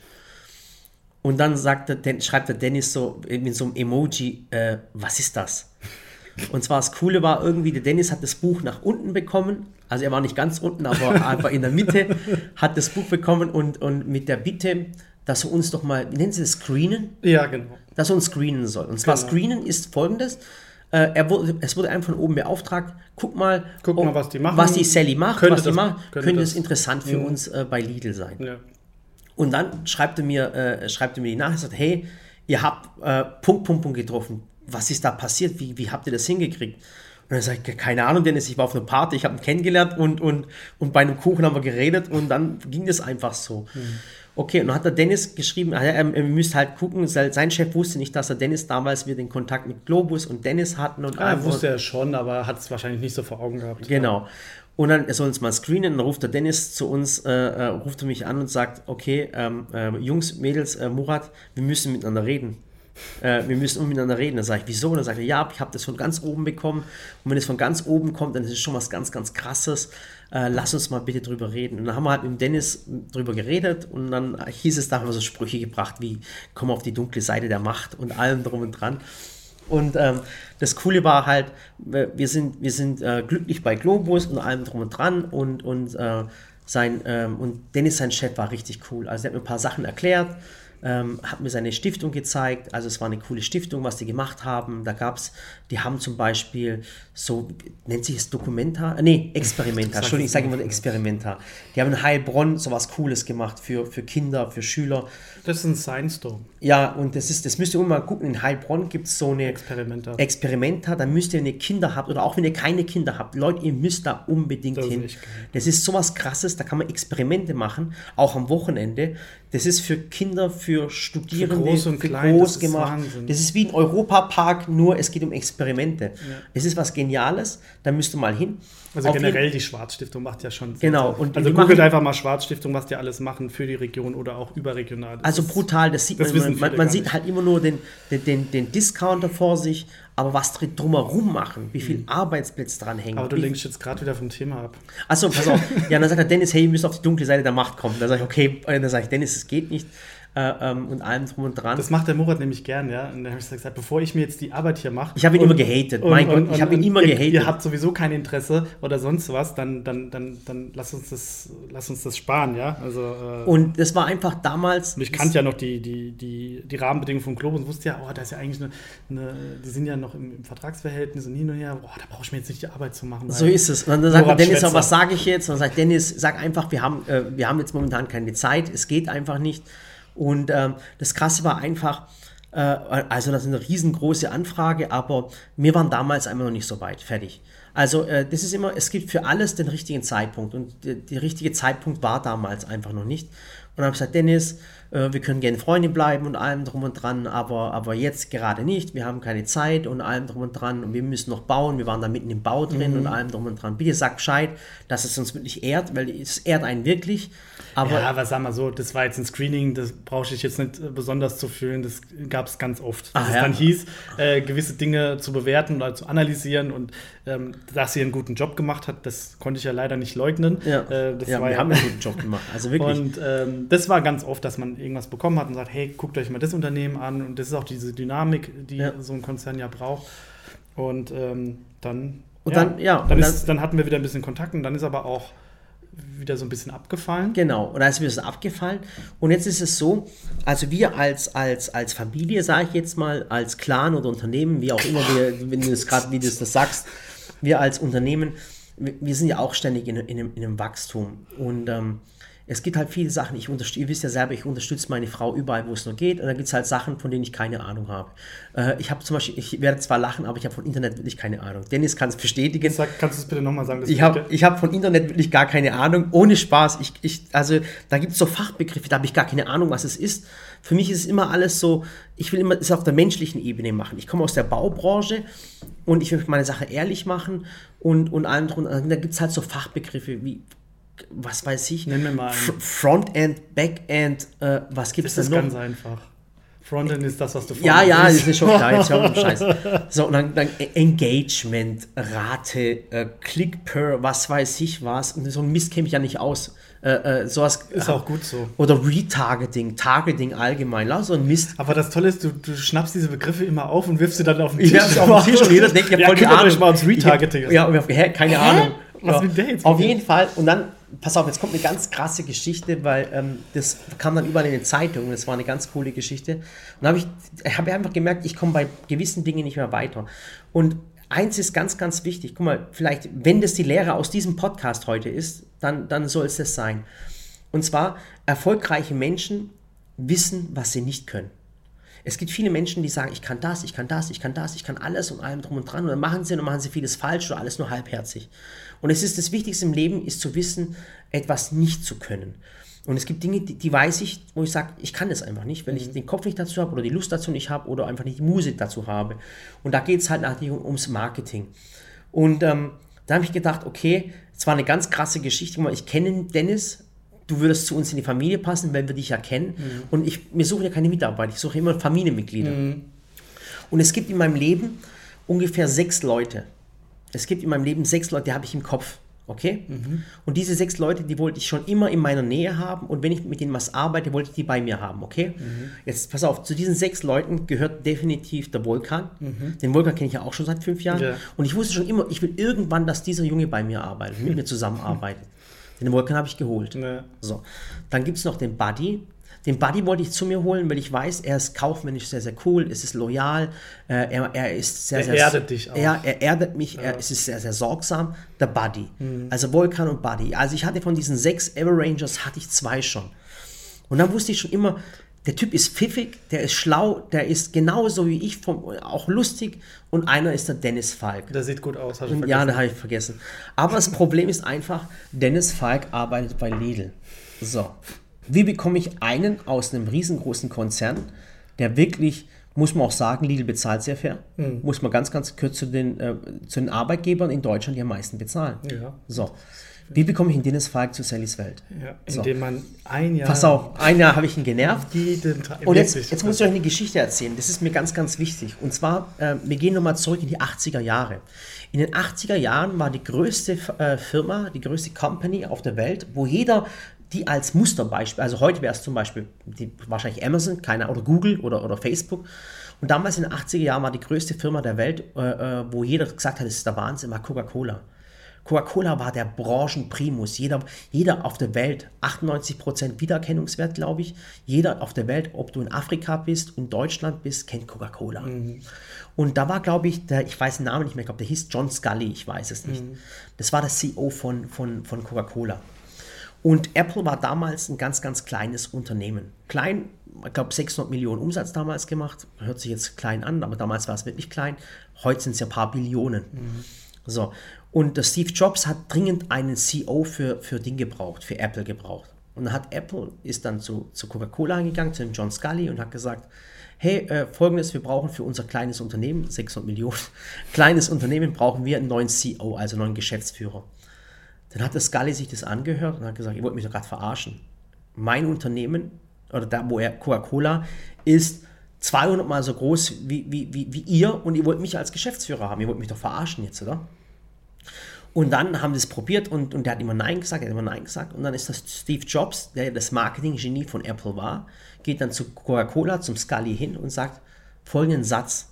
Und dann sagt der, schreibt der Dennis so mit so einem Emoji, äh, was ist das? Und zwar das Coole war irgendwie, der Dennis hat das Buch nach unten bekommen. Also er war nicht ganz unten, aber einfach in der Mitte, hat das Buch bekommen und, und mit der Bitte, dass er uns doch mal, wie nennen Sie das, screenen? Ja, genau. Dass er uns screenen soll. Und zwar Genau. screenen ist folgendes. Äh, er wurde, es wurde einem von oben beauftragt, guck mal, Guck mal, was die machen. was die Sally macht, Könnte was die das- macht, könnte könnte, das- es interessant für Mhm. uns äh, bei Lidl sein. Ja. Und dann schreibt er mir, äh, schreibt er mir die Nachricht, sagt, hey, ihr habt äh, Punkt, Punkt, Punkt getroffen. Was ist da passiert? Wie, wie habt ihr das hingekriegt? Und dann sage ich, keine Ahnung, Dennis, ich war auf einer Party, ich habe ihn kennengelernt und, und, und bei einem Kuchen haben wir geredet und dann ging das einfach so. Okay, und dann hat der Dennis geschrieben, er, er müsste halt gucken, sein Chef wusste nicht, dass er Dennis damals wir den Kontakt mit Globus und Dennis hatten und Ah, allem. wusste er schon, aber hat es wahrscheinlich nicht so vor Augen gehabt. Genau. Und dann, er soll uns mal screenen, dann ruft der Dennis zu uns, äh, äh, ruft er mich an und sagt, okay, ähm, äh, Jungs, Mädels, äh, Murat, wir müssen miteinander reden. Äh, wir müssen miteinander reden. Dann sage ich, wieso? Und dann sagt er, ja, ich habe das von ganz oben bekommen. Und wenn es von ganz oben kommt, dann ist es schon was ganz, ganz krasses. Äh, lass uns mal bitte drüber reden. Und dann haben wir halt mit Dennis drüber geredet und dann hieß es, da haben wir so Sprüche gebracht wie, komm auf die dunkle Seite der Macht und allem drum und dran. Und ähm, das Coole war halt, wir wir sind, wir sind äh, glücklich bei Globus und allem drum und dran und, und, äh, sein, ähm, und Dennis, sein Chef, war richtig cool. Also er hat mir ein paar Sachen erklärt, ähm, hat mir seine Stiftung gezeigt. Also es war eine coole Stiftung, was die gemacht haben. Da gab es, die haben zum Beispiel so, nennt sich es Documenta? Äh, Nee, Experimenta. Entschuldigung, ich sage immer Experimenta. Die haben in Heilbronn sowas Cooles gemacht für, für Kinder, für Schüler. Das ist ein Science Dome. Ja, und das ist, das müsst ihr immer mal gucken. In Heilbronn gibt es so eine Experimenter. Experimenta, da müsst ihr, wenn ihr Kinder habt oder auch wenn ihr keine Kinder habt, Leute, ihr müsst da unbedingt Das ist hin. geil. Das ist sowas krasses, da kann man Experimente machen, auch am Wochenende. Das ist für Kinder, für Studierende, groß und klein, das ist gemacht. Wahnsinn. Das ist wie ein Europapark, nur es geht um Experimente. Es ist was Geniales, da müsst ihr mal hin. Also generell die Schwarzstiftung macht ja schon Sinn. Genau, und also die googelt einfach mal Schwarzstiftung, was die alles machen für die Region oder auch überregional. Das Also brutal, das sieht das man, immer. man, man sieht halt immer nur den, den, den, den Discounter vor sich, aber was drin drumherum machen, wie viel Arbeitsplätze dran hängen. Mhm. Aber du lenkst jetzt gerade wieder vom Thema ab. Achso, pass auf. Ja, dann sagt er Dennis, hey, ihr müsst auf die dunkle Seite der Macht kommen. Dann sage ich, okay, und dann sage ich, Dennis, es geht nicht. Äh, ähm, und allem drum und dran. Das macht der Murat nämlich gern, ja. Und dann habe ich gesagt, bevor ich mir jetzt die Arbeit hier mache. Ich habe ihn immer gehatet. Mein Gott, ich habe ihn immer ihr, gehatet. Ihr habt sowieso kein Interesse oder sonst was, dann, dann, dann, dann lass, uns das, lass uns das sparen, ja. Also, äh, und das war einfach damals. und ich kannte ja noch die, die, die, die Rahmenbedingungen von Globus und wusste ja, oh, da ist ja eigentlich eine, eine die sind ja noch im, im Vertragsverhältnis und hin und her, boah, da brauche ich mir jetzt nicht die Arbeit zu machen. So ist es. Und dann sagt Murat Dennis, Schwätzer. was sage ich jetzt? Und dann sagt Dennis, sag einfach, wir haben, äh, wir haben jetzt momentan keine Zeit, es geht einfach nicht. Und ähm, das Krasse war einfach, äh, also das ist eine riesengroße Anfrage, aber wir waren damals einfach noch nicht so weit. Fertig. Also äh, das ist immer, es gibt für alles den richtigen Zeitpunkt und der, der richtige Zeitpunkt war damals einfach noch nicht. Und dann habe ich gesagt, Dennis, äh, wir können gerne Freunde bleiben und allem drum und dran, aber, aber jetzt gerade nicht. Wir haben keine Zeit und allem drum und dran und wir müssen noch bauen. Wir waren da mitten im Bau drin Mhm. und allem drum und dran. Bitte sag Bescheid, dass es uns wirklich ehrt, weil es ehrt einen wirklich. Aber ja, aber sag mal so, das war jetzt ein Screening, das brauche ich jetzt nicht besonders zu fühlen. Das gab es ganz oft. Dass Ah, es ja. dann hieß, äh, gewisse Dinge zu bewerten oder zu analysieren und ähm, dass sie einen guten Job gemacht hat, das konnte ich ja leider nicht leugnen. ja, Äh, ja wir ja- haben einen guten Job gemacht. Also wirklich. Und ähm, das war ganz oft, dass man irgendwas bekommen hat und sagt, hey, guckt euch mal das Unternehmen an. Und das ist auch diese Dynamik, die Ja. so ein Konzern ja braucht. Und ähm, dann, Und dann- ja, dann, ist, dann hatten wir wieder ein bisschen Kontakt und dann ist aber auch wieder so ein bisschen abgefallen. Genau, und da ist mir das abgefallen. Und jetzt ist es so, also wir als, als, als Familie, sage ich jetzt mal, als Clan oder Unternehmen, wie auch immer, wir, wenn du das gerade, wie du das sagst, wir als Unternehmen, wir, wir sind ja auch ständig in, in, einem, in einem Wachstum. Und ähm, es gibt halt viele Sachen, ich unterstütze, ihr wisst ja selber, ich unterstütze meine Frau überall, wo es nur geht. Und dann gibt es halt Sachen, von denen ich keine Ahnung habe. Äh, ich habe zum Beispiel, ich werde zwar lachen, aber ich habe von Internet wirklich keine Ahnung. Dennis kann es bestätigen. Sag, kannst du es bitte nochmal sagen? Ich habe hab von Internet wirklich gar keine Ahnung, ohne Spaß. Ich, ich, also da gibt es so Fachbegriffe, da habe ich gar keine Ahnung, was es ist. Für mich ist es immer alles so, ich will immer es auf der menschlichen Ebene machen. Ich komme aus der Baubranche und ich will meine Sache ehrlich machen und, und allem drum. Da gibt es halt so Fachbegriffe wie, was weiß ich, Nenn mir mal einen. Frontend, Backend, äh, was gibt es Das denn ist noch? ganz einfach. Frontend ist das, was du Ja, ja, das ist schon klar, jetzt hör den Scheiß. So, und dann, dann Engagement, Rate, äh, Click per, was weiß ich was. Und so ein Mist käme ich ja nicht aus. Äh, äh, sowas, Ist auch gut so. Oder Retargeting, Targeting allgemein, la, so ein Mist. Aber das Tolle ist, du, du schnappst diese Begriffe immer auf und wirfst sie dann auf den Ich Tisch. werfe es auf den Tisch und jeder denkt, ich habe ja, voll die Ahnung. mal ums Retargeting. Ich hab, ja, hä, keine Ahnung. Was ja. will der jetzt Auf mit jeden Fall. Und dann, pass auf, jetzt kommt eine ganz krasse Geschichte, weil ähm, das kam dann überall in den Zeitungen. Das war eine ganz coole Geschichte. Und habe ich, habe einfach gemerkt, ich komme bei gewissen Dingen nicht mehr weiter. Und eins ist ganz, ganz wichtig. Guck mal, vielleicht, wenn das die Lehre aus diesem Podcast heute ist, dann, dann soll es das sein. Und zwar, erfolgreiche Menschen wissen, was sie nicht können. Es gibt viele Menschen, die sagen, ich kann das, ich kann das, ich kann das, ich kann alles und allem drum und dran. Und dann machen sie und machen sie vieles falsch oder alles nur halbherzig. Und es ist das Wichtigste im Leben, ist zu wissen, etwas nicht zu können. Und es gibt Dinge, die, die weiß ich, wo ich sage, ich kann es einfach nicht, weil ich den Kopf nicht dazu habe oder die Lust dazu nicht habe oder einfach nicht die Muse dazu habe. Und da geht es halt natürlich um, ums Marketing. Und ähm, da habe ich gedacht, okay, es war eine ganz krasse Geschichte. Ich kenne Dennis, du würdest zu uns in die Familie passen, weil wir dich ja kennen. Und ich, wir suchen ja keine Mitarbeiter, ich suche immer Familienmitglieder. Und es gibt in meinem Leben ungefähr sechs Leute. Es gibt in meinem Leben sechs Leute, die habe ich im Kopf. Okay? Und diese sechs Leute, die wollte ich schon immer in meiner Nähe haben. Und wenn ich mit denen was arbeite, wollte ich die bei mir haben. Okay? Jetzt pass auf, zu diesen sechs Leuten gehört definitiv der Vulkan. Den Vulkan kenne ich ja auch schon seit fünf Jahren. Ja. Und ich wusste schon immer, ich will irgendwann, dass dieser Junge bei mir arbeitet, mit mir zusammenarbeitet. Den Vulkan habe ich geholt. Ja. So. Dann gibt es noch den Buddy. Den Buddy wollte ich zu mir holen, weil ich weiß, er ist kaufmännisch sehr, sehr cool, es ist loyal, äh, er, er ist sehr, Er sehr. erdet dich auch. Ja, er erdet mich, er, es ist sehr, sehr sorgsam. Der Buddy. Mhm. Also Vulkan und Buddy. Also ich hatte von diesen sechs Ever Rangers, hatte ich zwei schon. Und dann wusste ich schon immer, der Typ ist pfiffig, der ist schlau, der ist genauso wie ich, vom, auch lustig. Und einer ist der Dennis Falk. Der sieht gut aus, hast du Ja, vergessen. da habe ich vergessen. Aber das Problem ist einfach, Dennis Falk arbeitet bei Lidl. So. Wie bekomme ich einen aus einem riesengroßen Konzern, der wirklich, muss man auch sagen, Lidl bezahlt sehr fair. Mhm. Muss man ganz, ganz kurz zu den, äh, zu den Arbeitgebern in Deutschland, die am meisten bezahlen. Ja. So. Wie bekomme ich einen Dennis Falk zu Sallys Welt? Ja, So. indem man ein Jahr. Pass auf, ein Jahr habe ich ihn genervt. Und jetzt, jetzt muss ich euch eine Geschichte erzählen. Das ist mir ganz, ganz wichtig. Und zwar, äh, wir gehen nochmal zurück in die 80er Jahre. In den 80er Jahren war die größte äh, Firma, die größte Company auf der Welt, wo jeder die als Musterbeispiel, also heute wäre es zum Beispiel die, wahrscheinlich Amazon, keiner, oder Google oder, oder Facebook. Und damals in den 80er Jahren war die größte Firma der Welt, äh, äh, wo jeder gesagt hat, das ist der Wahnsinn, war Coca-Cola. Coca-Cola war der Branchenprimus. Jeder, jeder auf der Welt, 98% Wiedererkennungswert, glaube ich. Jeder auf der Welt, ob du in Afrika bist, in Deutschland bist, kennt Coca-Cola. Und da war, glaube ich, der, ich weiß den Namen nicht mehr, ich glaube, der hieß John Scully, ich weiß es nicht. Das war der CEO von, von, von Coca-Cola. Und Apple war damals ein ganz, ganz kleines Unternehmen. Klein, ich glaube 600 Millionen Umsatz damals gemacht. Hört sich jetzt klein an, aber damals war es wirklich klein. Heute sind es ja ein paar Billionen. So. Und der Steve Jobs hat dringend einen CEO für, für Ding gebraucht, für Apple gebraucht. Und dann hat Apple, ist dann zu, zu Coca-Cola gegangen, zu dem John Scully und hat gesagt, hey, äh, folgendes, wir brauchen für unser kleines Unternehmen, 600 Millionen, kleines Unternehmen, brauchen wir einen neuen CEO, also einen neuen Geschäftsführer. Dann hat der Scully sich das angehört und hat gesagt, ihr wollt mich doch gerade verarschen. Mein Unternehmen, oder da, wo er Coca-Cola ist 200 mal so groß wie, wie, wie, wie ihr und ihr wollt mich als Geschäftsführer haben. Ihr wollt mich doch verarschen jetzt, oder? Und dann haben sie es probiert und, und der hat immer Nein gesagt, er hat immer Nein gesagt. Und dann ist das Steve Jobs, der das Marketing-Genie von Apple war, geht dann zu Coca-Cola, zum Scully hin und sagt folgenden Satz.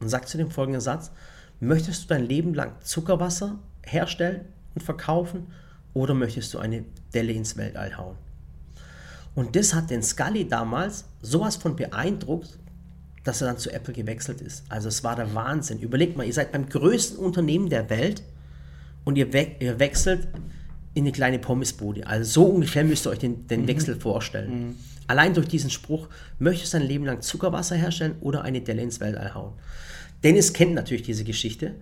Und sagt zu dem folgenden Satz, möchtest du dein Leben lang Zuckerwasser herstellen und verkaufen oder möchtest du eine Delle ins Weltall hauen? Und das hat den Scully damals sowas von beeindruckt, dass er dann zu Apple gewechselt ist. Also es war der Wahnsinn. Überlegt mal, ihr seid beim größten Unternehmen der Welt und ihr, we ihr wechselt in eine kleine Pommesbude. Also so ungefähr müsst ihr euch den, den Wechsel vorstellen. Allein durch diesen Spruch, möchtest du dein Leben lang Zuckerwasser herstellen oder eine Delle ins Weltall hauen? Dennis kennt natürlich diese Geschichte.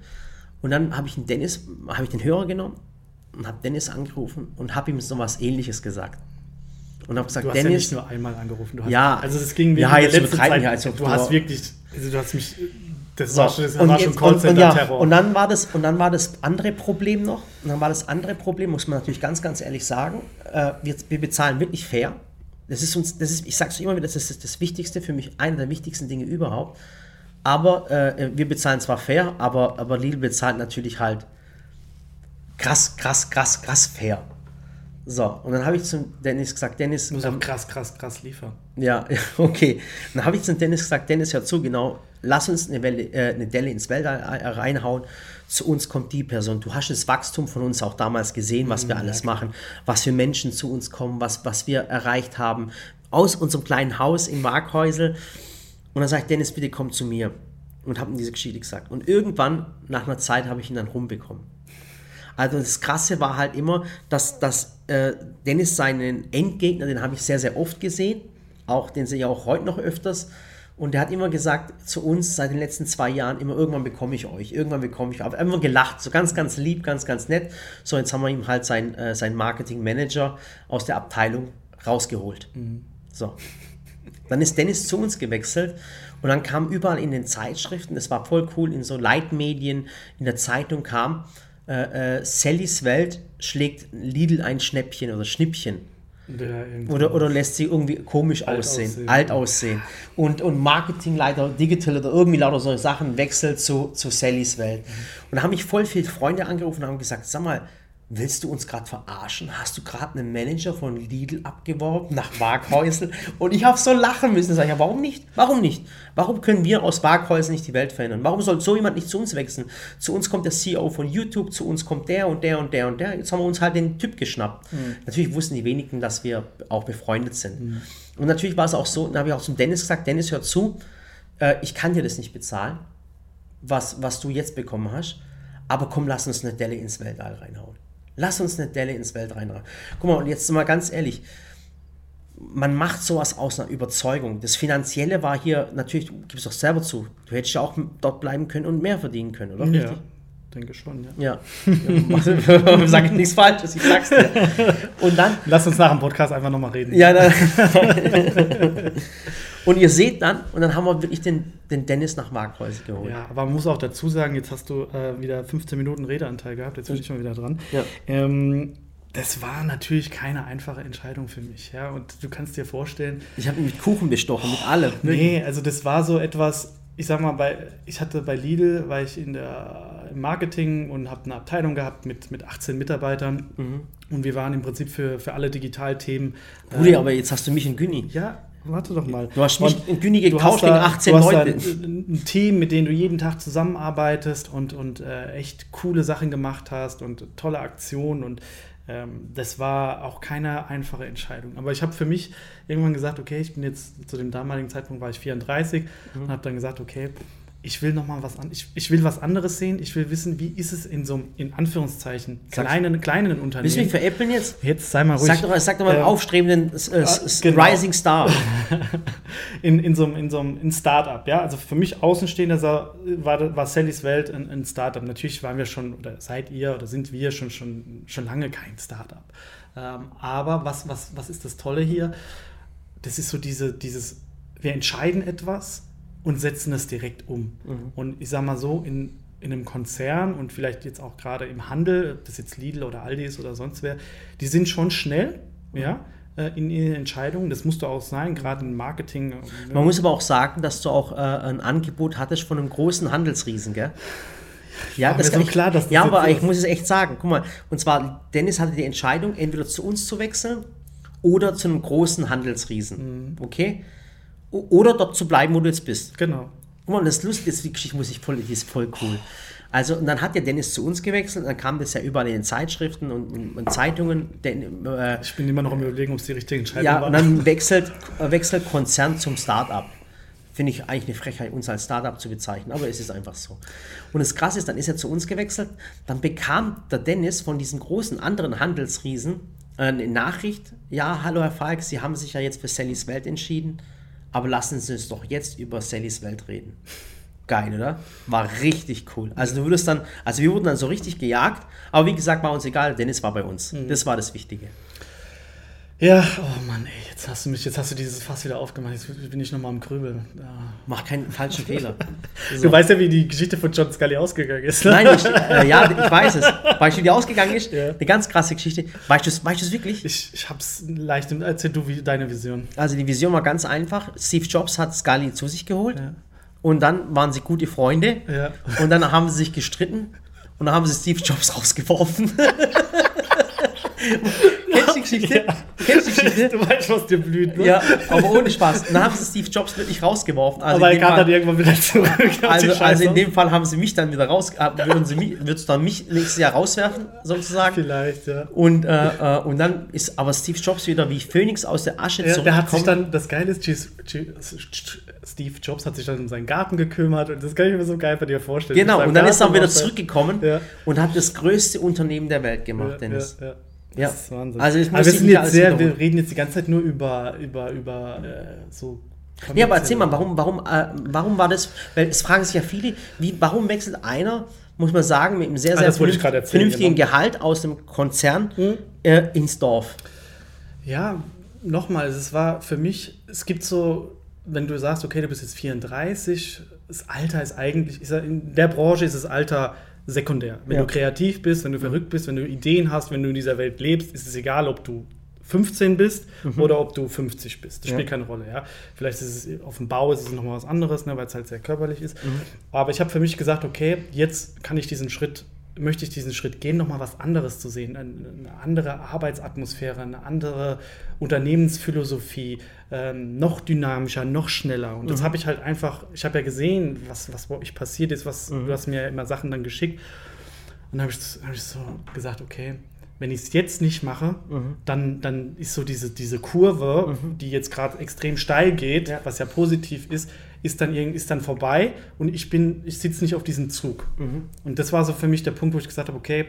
Und dann habe ich den Dennis, habe ich den Hörer genommen und habe Dennis angerufen und habe ihm so was ähnliches gesagt. Und habe gesagt, Du hast ja Dennis, nicht nur einmal angerufen. Du hast, Ja. also das ging Ja, jetzt Zeit- wir, als ob Du du- hast wirklich, also du hast mich, das So, war schon, das und, war schon jetzt, und, und, ja, Callcenter-Terror. und dann war das und dann war das andere Problem noch. Und dann war das andere Problem, muss man natürlich ganz, ganz ehrlich sagen. Äh, wir, wir bezahlen wirklich fair. Das ist uns, das ist, ich sag's immer wieder, das ist das Wichtigste für mich, einer der wichtigsten Dinge überhaupt. Aber äh, wir bezahlen zwar fair, aber, aber Lidl bezahlt natürlich halt krass, krass, krass, krass fair. So, und dann habe ich zum Dennis gesagt, Dennis. Du musst auch krass, krass, krass liefern. Ja, okay. Dann habe ich zum Dennis gesagt, Dennis, hör zu, genau, lass uns eine, Welle, äh, eine Delle ins Weltall reinhauen. Zu uns kommt die Person. Du hast das Wachstum von uns auch damals gesehen, was wir mhm, alles machen, was für Menschen zu uns kommen, was, was wir erreicht haben. Aus unserem kleinen Haus in Waghäusel. Und dann sagt Dennis, bitte komm zu mir. Und habe ihm diese Geschichte gesagt. Und irgendwann, nach einer Zeit, habe ich ihn dann rumbekommen. Also das Krasse war halt immer, dass, dass äh, Dennis seinen Endgegner, den habe ich sehr, sehr oft gesehen. Auch den sehe ich auch heute noch öfters. Und der hat immer gesagt zu uns seit den letzten zwei Jahren immer, irgendwann bekomme ich euch, irgendwann bekomme ich euch. Aber immer gelacht, so ganz, ganz lieb, ganz, ganz nett. So, jetzt haben wir ihm halt sein, äh, sein Marketing-Manager aus der Abteilung rausgeholt. Mhm. So. Dann ist Dennis zu uns gewechselt und dann kam überall in den Zeitschriften, das war voll cool, in so Leitmedien, in der Zeitung kam, äh, äh, Sallys Welt schlägt Lidl ein Schnäppchen oder Schnippchen. Oder, oder lässt sie irgendwie komisch alt aussehen, aussehen, alt aussehen. Und, und Marketingleiter, Digital oder irgendwie lauter solche Sachen wechselt zu, zu Sallys Welt. Mhm. Und da haben mich voll viele Freunde angerufen und haben gesagt, sag mal, Willst du uns gerade verarschen? Hast du gerade einen Manager von Lidl abgeworben nach Waghäusel? Und ich habe so lachen müssen. Sag ich, ja, warum nicht? Warum nicht? Warum können wir aus Waghäusel nicht die Welt verändern? Warum soll so jemand nicht zu uns wechseln? Zu uns kommt der CEO von YouTube, zu uns kommt der und der und der und der. Jetzt haben wir uns halt den Typ geschnappt. Mhm. Natürlich wussten die wenigen, dass wir auch befreundet sind. Mhm. Und natürlich war es auch so, da habe ich auch zum Dennis gesagt, Dennis, hör zu, äh, ich kann dir das nicht bezahlen, was, was du jetzt bekommen hast, aber komm, lass uns eine Delle ins Weltall reinhauen. Lass uns eine Delle ins Welt reinrahmen. Guck mal, und jetzt mal ganz ehrlich, man macht sowas aus einer Überzeugung. Das Finanzielle war hier, natürlich, du gibst doch selber zu, du hättest ja auch dort bleiben können und mehr verdienen können, oder? Ja, Richtig? Denke schon, ja. Ja, ja sag ich nichts Falsches, ich sag's dir. Und dann... Lass uns nach dem Podcast einfach nochmal reden. Ja, dann, Und ihr seht dann, und dann haben wir wirklich den, den Dennis nach Markhäuser geholt. Ja, aber man muss auch dazu sagen, jetzt hast du äh, wieder 15 Minuten Redeanteil gehabt, jetzt bin ich mal wieder dran. Ja. Ähm, das war natürlich keine einfache Entscheidung für mich. Ja? Und du kannst dir vorstellen. Ich habe mit Kuchen bestochen, mit allem. Nee, also das war so etwas, ich sag mal, bei, ich hatte bei Lidl, war ich in der, im Marketing und habe eine Abteilung gehabt mit, mit 18 Mitarbeitern. Mhm. Und wir waren im Prinzip für, für alle Digitalthemen. Rudi, äh, aber jetzt hast du mich in Günni. Ja, warte doch mal. Du hast mich in Güni getauscht gegen 18 du Leute. Hast ein Team, mit dem du jeden Tag zusammenarbeitest und, und äh, echt coole Sachen gemacht hast und tolle Aktionen und ähm, das war auch keine einfache Entscheidung. Aber ich habe für mich irgendwann gesagt, okay, ich bin jetzt zu dem damaligen Zeitpunkt war ich 34 mhm. und habe dann gesagt, okay, ich will noch mal was an, ich, ich will was anderes sehen. Ich will wissen, wie ist es in so einem, in Anführungszeichen, kleinen, kleinen Unternehmen. Willst du mich veräppeln jetzt? Jetzt sei mal ruhig. Sag doch, sag doch mal äh, aufstrebenden äh, genau. Rising Star. in, in so einem, in so einem in Startup, ja. Also für mich Außenstehender war, war Sallys Welt ein, ein Startup. Natürlich waren wir schon, oder seid ihr, oder sind wir schon, schon, schon lange kein Startup. Ähm, aber was, was, was ist das Tolle hier? Das ist so diese, dieses, wir entscheiden etwas und setzen es direkt um. Mhm. Und ich sage mal so, in, in einem Konzern und vielleicht jetzt auch gerade im Handel, ob das jetzt Lidl oder Aldi ist oder sonst wer, die sind schon schnell, mhm. ja, äh, in ihren Entscheidungen. Das musst du auch sein, gerade im Marketing. Äh, Man muss aber auch sagen, dass du auch äh, ein Angebot hattest von einem großen Handelsriesen, gell? Ja, das ist klar, dass das Ja, aber ich muss es echt sagen. Guck mal, und zwar Dennis hatte die Entscheidung, entweder zu uns zu wechseln oder zu einem großen Handelsriesen. Mhm. Okay? Oder dort zu bleiben, wo du jetzt bist. Genau. Guck mal, das Lustige ist, die Geschichte muss ich voll, die ist voll cool. Also, und dann hat ja Dennis zu uns gewechselt, dann kam das ja überall in den Zeitschriften und, und Zeitungen. Den, äh, ich bin immer noch am Überlegen, ob es die richtige Entscheidung ja, war. Ja, und dann wechselt, äh, wechselt Konzern zum Start-up. Finde ich eigentlich eine Frechheit, uns als Startup zu bezeichnen, aber es ist einfach so. Und das Krasse ist, dann ist er zu uns gewechselt, dann bekam der Dennis von diesen großen anderen Handelsriesen äh, eine Nachricht: Ja, hallo Herr Falk, Sie haben sich ja jetzt für Sallys Welt entschieden aber lassen Sie uns doch jetzt über Sallys Welt reden. Geil, oder? War richtig cool. Also du würdest dann, also wir wurden dann so richtig gejagt, aber wie gesagt, war uns egal, Dennis war bei uns. Mhm. Das war das Wichtige. Ja, oh Mann, ey, jetzt hast du mich, jetzt hast du dieses Fass wieder aufgemacht. Jetzt bin ich nochmal am Grübeln. Ja. Mach keinen falschen Fehler. Du weißt ja, wie die Geschichte von John Scully ausgegangen ist. ne? Nein, ich, äh, ja, ich weiß es. Weißt du, wie die ausgegangen ist? Ja. Eine ganz krasse Geschichte. Weißt du es weißt wirklich? Ich, ich hab's leicht. im- Erzähl du wie deine Vision. Also die Vision war ganz einfach. Steve Jobs hat Scully zu sich geholt Ja. und dann waren sie gute Freunde Ja. und dann haben sie sich gestritten und dann haben sie Steve Jobs rausgeworfen. Geschichte? Ja. Kennst du die Geschichte? Du weißt, was dir blüht, ne? Ja, aber ohne Spaß. Dann haben sie Steve Jobs wirklich rausgeworfen. Also Aber er kam Fall- dann irgendwann wieder zurück. Also, also in dem Fall haben sie mich dann wieder raus, äh, würden sie mich, würdest du dann mich nächstes Jahr rauswerfen, sozusagen. Vielleicht, ja. Und, äh, äh, und dann ist aber Steve Jobs wieder wie Phönix aus der Asche Ja, der hat sich zurückgekommen. dann, das Geile ist, Steve Jobs hat sich dann um seinen Garten gekümmert und das kann ich mir so geil bei dir vorstellen. Genau, und dann ist er Garten wieder er- zurückgekommen Ja. und hat das größte Unternehmen der Welt gemacht, Dennis. Ja, ja. Das ist Wahnsinn. Also ich aber muss wir dich sind jetzt sehr, wir reden jetzt die ganze Zeit nur über, über, über äh, so. Ja, aber erzähl mal, warum, warum, äh, warum war das, weil es fragen sich ja viele, wie, warum wechselt einer, muss man sagen, mit einem sehr, Ah, sehr ich vernünft- erzählen, vernünftigen genau. Gehalt aus dem Konzern äh, ins Dorf? Ja, nochmal, es war für mich, es gibt so, wenn du sagst, okay, du bist jetzt 34, das Alter ist eigentlich, ist ja in der Branche ist das Alter sekundär. Wenn Ja. du kreativ bist, wenn du verrückt bist, wenn du Ideen hast, wenn du in dieser Welt lebst, ist es egal, ob du 15 bist oder ob du 50 bist. Das Ja. spielt keine Rolle, ja. Vielleicht ist es auf dem Bau ist es nochmal was anderes, ne, weil es halt sehr körperlich ist. Aber ich habe für mich gesagt, okay, jetzt kann ich diesen Schritt, möchte ich diesen Schritt gehen, nochmal was anderes zu sehen, eine, andere Arbeitsatmosphäre, eine andere Unternehmensphilosophie, ähm, noch dynamischer, noch schneller. Und das habe ich halt einfach, ich habe ja gesehen, was, was bei euch passiert ist, was, du hast mir ja immer Sachen dann geschickt. Und dann habe ich, hab ich so gesagt, okay, wenn ich es jetzt nicht mache, dann, dann ist so diese, diese Kurve, die jetzt gerade extrem steil geht, Ja. was ja positiv ist, ist dann, ist dann vorbei und ich bin, ich sitze nicht auf diesem Zug. Und das war so für mich der Punkt, wo ich gesagt habe, okay,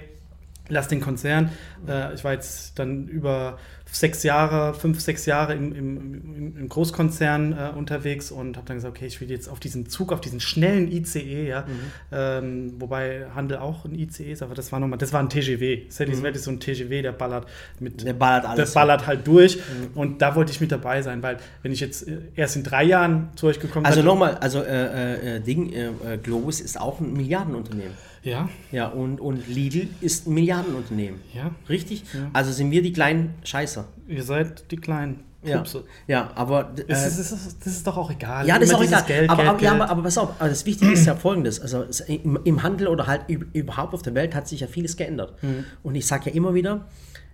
lass den Konzern. Äh, ich war jetzt dann über sechs Jahre, fünf, sechs Jahre im, im, im, Großkonzern äh, unterwegs und habe dann gesagt, okay, ich will jetzt auf diesen Zug, auf diesen schnellen ICE, ja, ähm, wobei Handel auch ein ICE ist, aber das war nochmal, das war ein TGW. Sadie's Welt ist so ein TGW, der ballert mit Der ballert alles. der ballert halt durch und da wollte ich mit dabei sein, weil wenn ich jetzt äh, erst in drei Jahren zu euch gekommen Also bin- nochmal, also äh, äh, Ding, äh, äh, Globus ist auch ein Milliardenunternehmen. Ja, Ja, und, und Lidl ist ein Milliardenunternehmen. ja, Richtig? Ja. Also sind wir die kleinen Scheißer. ihr seid die kleinen Ja, Pupse. ja aber. Äh, Es ist, ist, das ist doch auch egal. ja, das ist auch egal. Geld, aber, Geld, aber, ja, aber, aber pass auf, aber das Wichtige ist ja folgendes: Also im, im Handel oder halt üb- überhaupt auf der Welt hat sich ja vieles geändert. Mhm. Und ich sage ja immer wieder,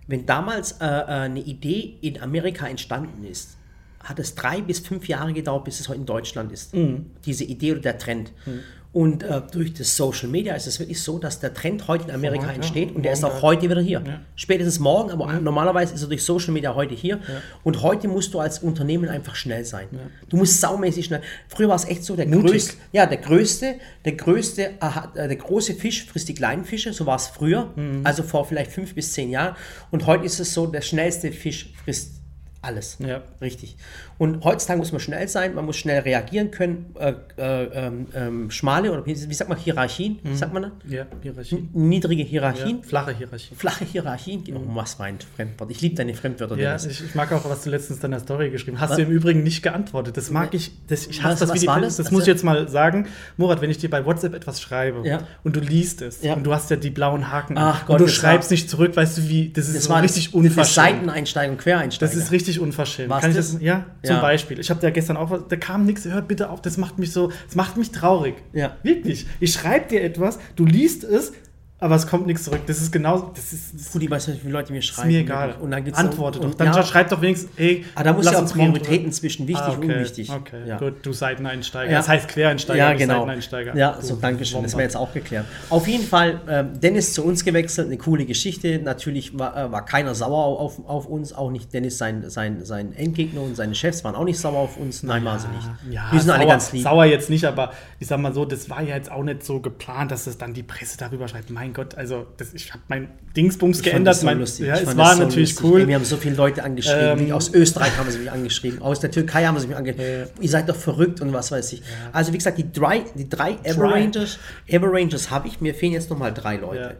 wenn damals äh, äh, eine Idee in Amerika entstanden ist, hat es drei bis fünf Jahre gedauert, bis es heute in Deutschland ist. Mhm. Diese Idee oder der Trend. Und äh, durch das Social Media ist es wirklich so, dass der Trend heute in Amerika ja. entsteht und der ist auch da. heute wieder hier. Ja. Spätestens morgen, aber normalerweise ist er durch Social Media heute hier. Und heute musst du als Unternehmen einfach schnell sein. Du musst saumäßig schnell. Früher war es echt so, der Mutig. größte, ja, der größte, der größte, aha, äh, der große Fisch frisst die kleinen Fische, so war es früher, Mhm. also vor vielleicht fünf bis zehn Jahren. Und heute ist es so, der schnellste Fisch frisst alles. Ja. Richtig. Und heutzutage muss man schnell sein, man muss schnell reagieren können. Äh, äh, ähm, ähm, schmale oder wie, wie sagt man Hierarchien? Wie sagt man das? Ja, Hierarchie. Niedrige Ja, Hierarchien. flache Hierarchie. Flache Hierarchien. Oh, was mein Fremdwort. Ich liebe deine Fremdwörter. Ja, ich, ich mag auch, was du letztens in deiner Story geschrieben hast. Was? du im Übrigen nicht geantwortet. Das mag ich. Das, ich Was- hasse das was Video. war Das, das? das muss ich Also- jetzt mal sagen. Murat, wenn ich dir bei WhatsApp etwas schreibe Ja. und du liest es Ja. und du hast ja die blauen Haken Ach und Gott, du das schreibst war- nicht zurück, weißt du wie, das ist Das so war richtig das unverschämt. Seiteneinsteiger und Quereinsteiger. Das ist richtig unverschämt. Kann ich das? das? Ja, zum Ja. Beispiel. Ich habe da gestern auch was, da kam nichts, hört bitte auf, das macht mich so, das macht mich traurig. Ja. Wirklich. Ich schreibe dir etwas, du liest es, aber es kommt nichts zurück. Das ist genau, das ist, das Gut, ich weiß nicht, wie viele Leute mir ist schreiben. mir egal. Und dann gibt's Antworte und, doch. Dann ja, schreib doch wenigstens, ey, aber da muss lass ja auch Prioritäten zwischen wichtig Ah, und okay. unwichtig. Okay, Ja. gut, du Seiteneinsteiger. Ja. Das heißt Quereinsteiger, Ja, genau. Seiteneinsteiger. Ja, Du so, danke schön. Das wäre jetzt auch geklärt. Auf jeden Fall, ähm, Dennis zu uns gewechselt, eine coole Geschichte. Natürlich war, äh, war keiner sauer auf, auf uns, auch nicht Dennis, sein, sein, sein Endgegner und seine Chefs waren auch nicht sauer auf uns. Nein, war sie nicht. Ja, Wir sind alle sauer, ganz lieb. Sauer jetzt nicht, aber ich sag mal so, das war ja jetzt auch nicht so geplant, dass es dann die Presse darüber schreibt. Mein Gott, also das, ich habe mein Dingsbums Ich geändert. so mein, lustig. Ja, Ich es war so natürlich lustig. cool. Ey, Wir haben so viele Leute angeschrieben. Ähm, aus Österreich haben sie mich angeschrieben. Aus der Türkei haben sie mich angeschrieben. Ihr seid doch verrückt und was weiß ich. Also wie gesagt, die drei, die drei Ever Rangers, Ever Rangers habe ich. Mir fehlen jetzt nochmal drei Leute.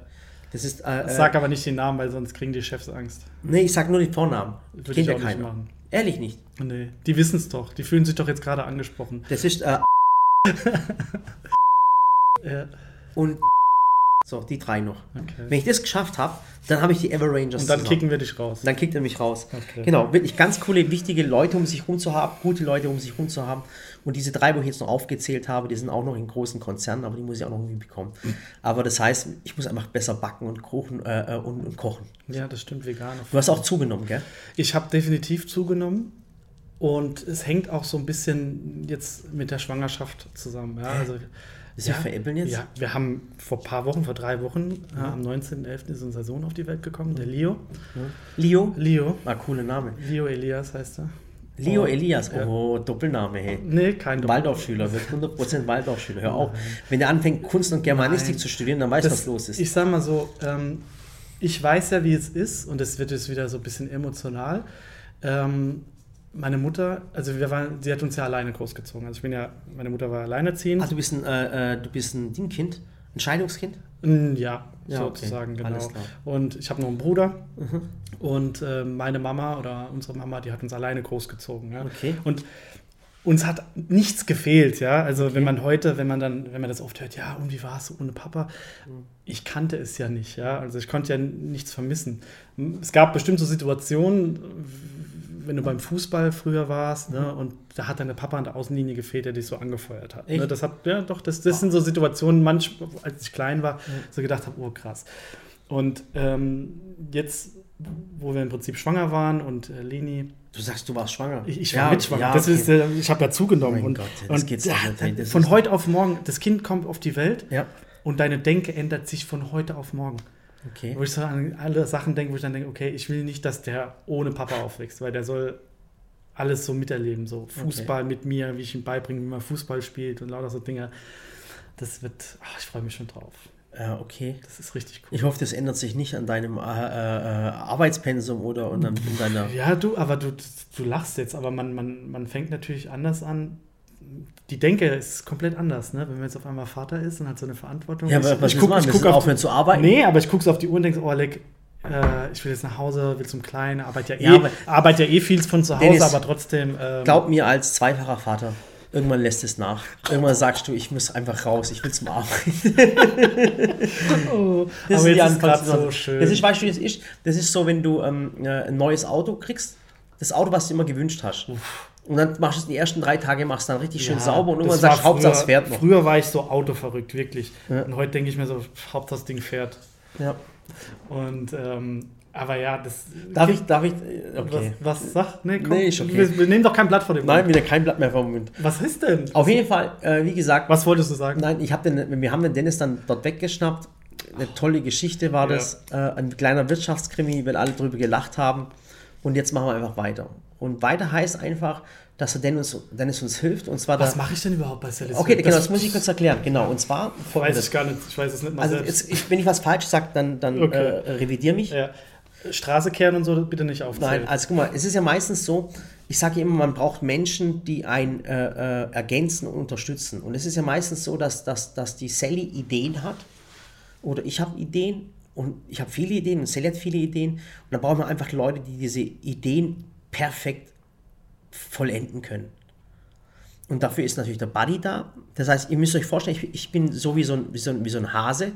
Das ist. Äh, Sag aber nicht den Namen, weil sonst kriegen die Chefs Angst. Nee, ich sag nur die Vornamen. Würde Kennt ja keiner. machen. Ehrlich nicht. Nee, die wissen es doch. Die fühlen sich doch jetzt gerade angesprochen. Das ist. Äh, Ja, und. So, die drei noch. okay. Wenn ich das geschafft habe, dann habe ich die Ever Rangers Und dann zusammen. kicken wir dich raus. Dann kickt er mich raus. Okay. Genau, wirklich ganz coole, wichtige Leute um sich rum zu haben, gute Leute um sich rum zu haben. Und diese drei, wo ich jetzt noch aufgezählt habe, die sind auch noch in großen Konzernen, aber die muss ich auch noch irgendwie bekommen. Aber das heißt, ich muss einfach besser backen und kochen äh, äh, und, und kochen. Ja, das stimmt, vegan. Du hast auch zugenommen, gell? Ich habe definitiv zugenommen und es hängt auch so ein bisschen jetzt mit der Schwangerschaft zusammen. Ja, also, Ist ja veräppeln jetzt? Ja, wir haben vor ein paar Wochen, vor drei Wochen, äh, am 19.11. ist unser Sohn auf die Welt gekommen, der Leo. Leo? Leo. Ah, cooler Name. Leo Elias heißt er. Leo Oh, Elias. ja. Oh, Doppelname, hey. Nee, kein Doppel- Waldorfschüler, wird 100% Waldorfschüler. Hör auf. Wenn der anfängt, Kunst und Germanistik Nein. zu studieren, dann weiß Das, was los ist. Ich sag mal so, ähm, ich weiß ja, wie es ist und es wird jetzt wieder so ein bisschen emotional. Ähm, meine Mutter, also wir waren, sie hat uns ja alleine großgezogen. Also ich bin ja, meine Mutter war alleinerziehend. Ach, du bist ein, äh, äh, du bist ein Dingkind? Ein Scheidungskind? Mm, Ja, Ja, sozusagen, okay. genau. Und ich habe noch einen Bruder. Und äh, meine Mama oder unsere Mama, die hat uns alleine großgezogen. Ja? Okay. Und uns hat nichts gefehlt, ja. Also wenn man heute, wenn man dann, wenn man das oft hört, ja, und wie war es ohne Papa? Ich kannte es ja nicht, ja. Also ich konnte ja nichts vermissen. Es gab bestimmt so Situationen, wenn du beim Fußball früher warst, ne, und da hat deine Papa an der Außenlinie gefehlt, der dich so angefeuert hat. Ne, das hat, ja doch, das, das sind so Situationen, manchmal, als ich klein war, so gedacht habe, oh krass. Und ähm, jetzt, wo wir im Prinzip schwanger waren und äh, Leni Du sagst, du warst schwanger. ich, ich war Ja, mitschwanger. ja, das okay. ist, äh, ich habe ja zugenommen. Mein und Gott, das und ja, von heute auf morgen, das Kind kommt auf die Welt Ja, und deine Denke ändert sich von heute auf morgen. Okay. Wo ich so an alle Sachen denke, wo ich dann denke, okay, ich will nicht, dass der ohne Papa aufwächst, weil der soll alles so miterleben. So Fußball mit mir, wie ich ihm beibringe, wie man Fußball spielt und lauter so Dinge. Das wird, ach, ich freue mich schon drauf. Ja, okay. Das ist richtig cool. Ich hoffe, das ändert sich nicht an deinem äh, äh, Arbeitspensum oder an, an deiner. Ja, du, aber du, du lachst jetzt, aber man, man, man fängt natürlich anders an. Die Denke ist komplett anders, ne? Wenn man jetzt auf einmal Vater ist und hat so eine Verantwortung. Ja, aber was ich machen? ich Willst du guck auf aufhören zu arbeiten? Nee, aber ich gucke so auf die Uhr und denke, oh, leck, äh, ich will jetzt nach Hause, will zum Kleinen, arbeite ja eh, Ja, arbeite ja eh viel von zu Hause, Dennis, aber trotzdem. Ähm, Glaub mir, als zweifacher Vater, irgendwann lässt es nach. Irgendwann sagst du, ich muss einfach raus, ich will zum Arbeiten. oh, Das aber die jetzt ist gerade so schön. Das ist, weißt du, das ist? Das ist so, wenn du ähm, äh, ein neues Auto kriegst, das Auto, was du immer gewünscht hast. Und dann machst du es die ersten drei Tage, machst dann richtig schön Ja, sauber und irgendwann sagst du, Hauptsache es früher- fährt noch. Früher war ich so autoverrückt, wirklich. Ja. Und heute denke ich mir so, Hauptsache das Ding fährt. Ja. Und, ähm, aber ja, das. Darf ich, darf ich, äh, okay. Was, was sag? Nee, komm. Nee, ist okay. Wir, wir nehmen doch kein Blatt vor dem Nein, Mund. wieder kein Blatt mehr vom Mund. Was ist denn? Auf jeden Fall, äh, wie gesagt, Was wolltest du sagen? Nein, ich hab den, wir haben den Dennis dann dort weggeschnappt. Eine tolle Geschichte war Ja. das. Äh, ein kleiner Wirtschaftskrimi, wenn alle drüber gelacht haben. Und jetzt machen wir einfach weiter. Und weiter heißt einfach, dass der Dennis, Dennis uns hilft. Und zwar Was mache ich denn überhaupt bei Sally Okay, genau, das muss ich kurz erklären. Genau, und zwar Weiß folgendes. ich gar nicht. Ich weiß es nicht mal Also, selbst. jetzt, ich, wenn ich was falsch sage, dann, dann Okay. äh, revidier mich. ja. Straße kehren und so bitte nicht aufzählen. Nein, also guck mal, es ist ja meistens so, ich sage immer, man braucht Menschen, die einen äh, äh, ergänzen und unterstützen. Und es ist ja meistens so, dass, dass, dass die Sally Ideen hat oder ich habe Ideen und ich habe viele Ideen und Sally hat viele Ideen. Und dann brauchen wir einfach Leute, die diese Ideen perfekt vollenden können. Und dafür ist natürlich der Buddy da. Das heißt, ihr müsst euch vorstellen, ich, ich bin so wie so ein, wie so ein, wie so ein Hase.